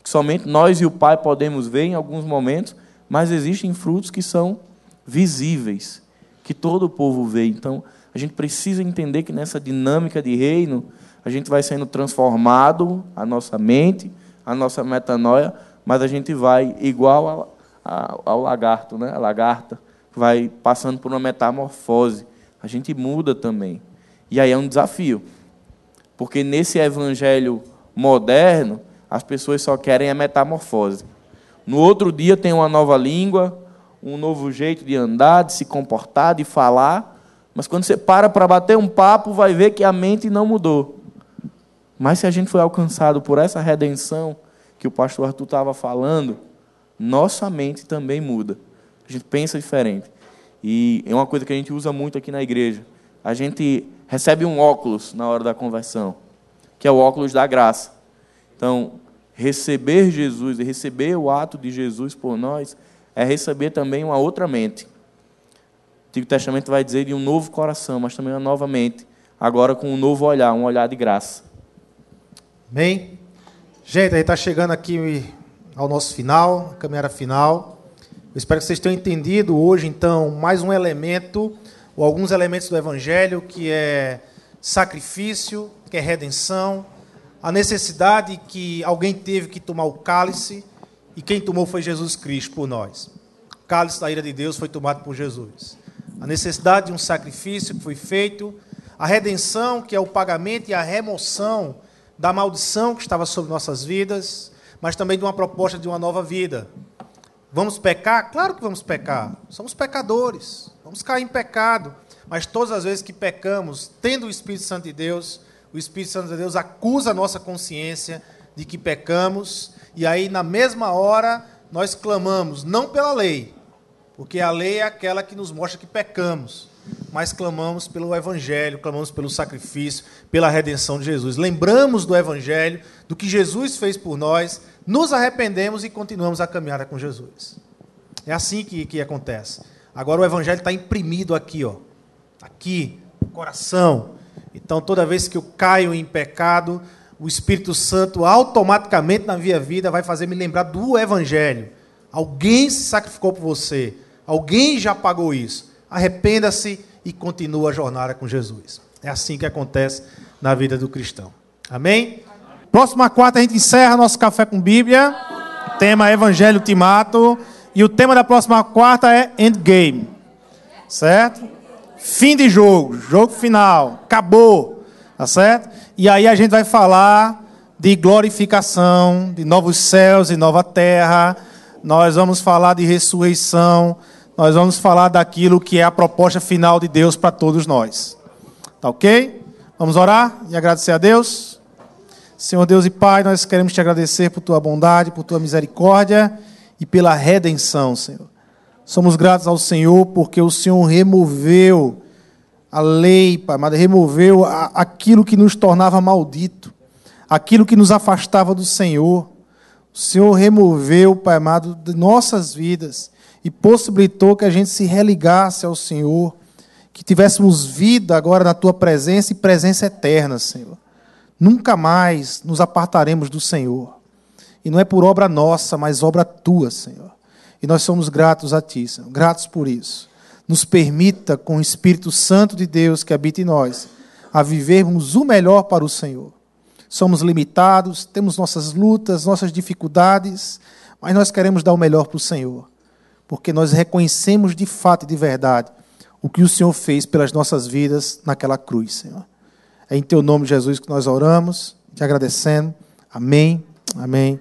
que somente nós e o Pai podemos ver em alguns momentos, mas existem frutos que são visíveis, que todo o povo vê. Então, a gente precisa entender que nessa dinâmica de reino, a gente vai sendo transformado, a nossa mente, a nossa metanoia, mas a gente vai igual ao, ao, ao lagarto, né? a lagarta, vai passando por uma metamorfose. A gente muda também. E aí é um desafio. Porque nesse evangelho moderno, as pessoas só querem a metamorfose. No outro dia tem uma nova língua, um novo jeito de andar, de se comportar, de falar, mas quando você para para bater um papo, vai ver que a mente não mudou. Mas se a gente foi alcançado por essa redenção que o pastor Arthur estava falando, nossa mente também muda. A gente pensa diferente. E é uma coisa que a gente usa muito aqui na igreja. A gente recebe um óculos na hora da conversão, que é o óculos da graça. Então, receber Jesus e receber o ato de Jesus por nós é receber também uma outra mente. Antigo Testamento vai dizer de um novo coração, mas também uma nova mente, agora com um novo olhar, um olhar de graça. Amém? Gente, a gente está chegando aqui ao nosso final, a caminhada final. Eu espero que vocês tenham entendido hoje, então, mais um elemento, ou alguns elementos do Evangelho, que é sacrifício, que é redenção, a necessidade que alguém teve que tomar o cálice, e quem tomou foi Jesus Cristo por nós. O cálice da ira de Deus foi tomado por Jesus a necessidade de um sacrifício que foi feito, a redenção, que é o pagamento e a remoção da maldição que estava sobre nossas vidas, mas também de uma proposta de uma nova vida. Vamos pecar? Claro que vamos pecar. Somos pecadores. Vamos cair em pecado. mas todas as vezes que pecamos, tendo o Espírito Santo de Deus, o Espírito Santo de Deus acusa a nossa consciência de que pecamos, e aí na mesma hora nós clamamos, não pela lei, porque a lei é aquela que nos mostra que pecamos, mas clamamos pelo Evangelho, clamamos pelo sacrifício, pela redenção de Jesus. Lembramos do Evangelho, do que Jesus fez por nós, nos arrependemos e continuamos a caminhada com Jesus. É assim que, que acontece. Agora o Evangelho está imprimido aqui, ó, aqui, no coração. Então toda vez que eu caio em pecado, o Espírito Santo automaticamente na minha vida vai fazer me lembrar do Evangelho. Alguém se sacrificou por você. Alguém já pagou isso. Arrependa-se e continua a jornada com Jesus. É assim que acontece na vida do cristão. Amém? Próxima quarta a gente encerra nosso café com Bíblia. Tema Evangelho Ultimato. E o tema da próxima quarta é Endgame. Certo? Fim de jogo, jogo final, acabou. Tá certo? E aí a gente vai falar de glorificação, de novos céus e nova terra. Nós vamos falar de ressurreição nós vamos falar daquilo que é a proposta final de Deus para todos nós. Tá ok? Vamos orar e agradecer a Deus. Senhor Deus e Pai, nós queremos te agradecer por tua bondade, por tua misericórdia e pela redenção, Senhor. Somos gratos ao Senhor porque o Senhor removeu a lei, Pai, mas removeu aquilo que nos tornava maldito, aquilo que nos afastava do Senhor. O Senhor removeu, Pai amado, de nossas vidas e possibilitou que a gente se religasse ao Senhor, que tivéssemos vida agora na tua presença e presença eterna, Senhor. Nunca mais nos apartaremos do Senhor. E não é por obra nossa, mas obra tua, Senhor. E nós somos gratos a ti, Senhor. Gratos por isso. Nos permita, com o Espírito Santo de Deus que habita em nós, a vivermos o melhor para o Senhor. Somos limitados, temos nossas lutas, nossas dificuldades, mas nós queremos dar o melhor para o Senhor porque nós reconhecemos de fato e de verdade o que o Senhor fez pelas nossas vidas naquela cruz, Senhor. É em teu nome, Jesus, que nós oramos, te agradecendo. Amém. Amém.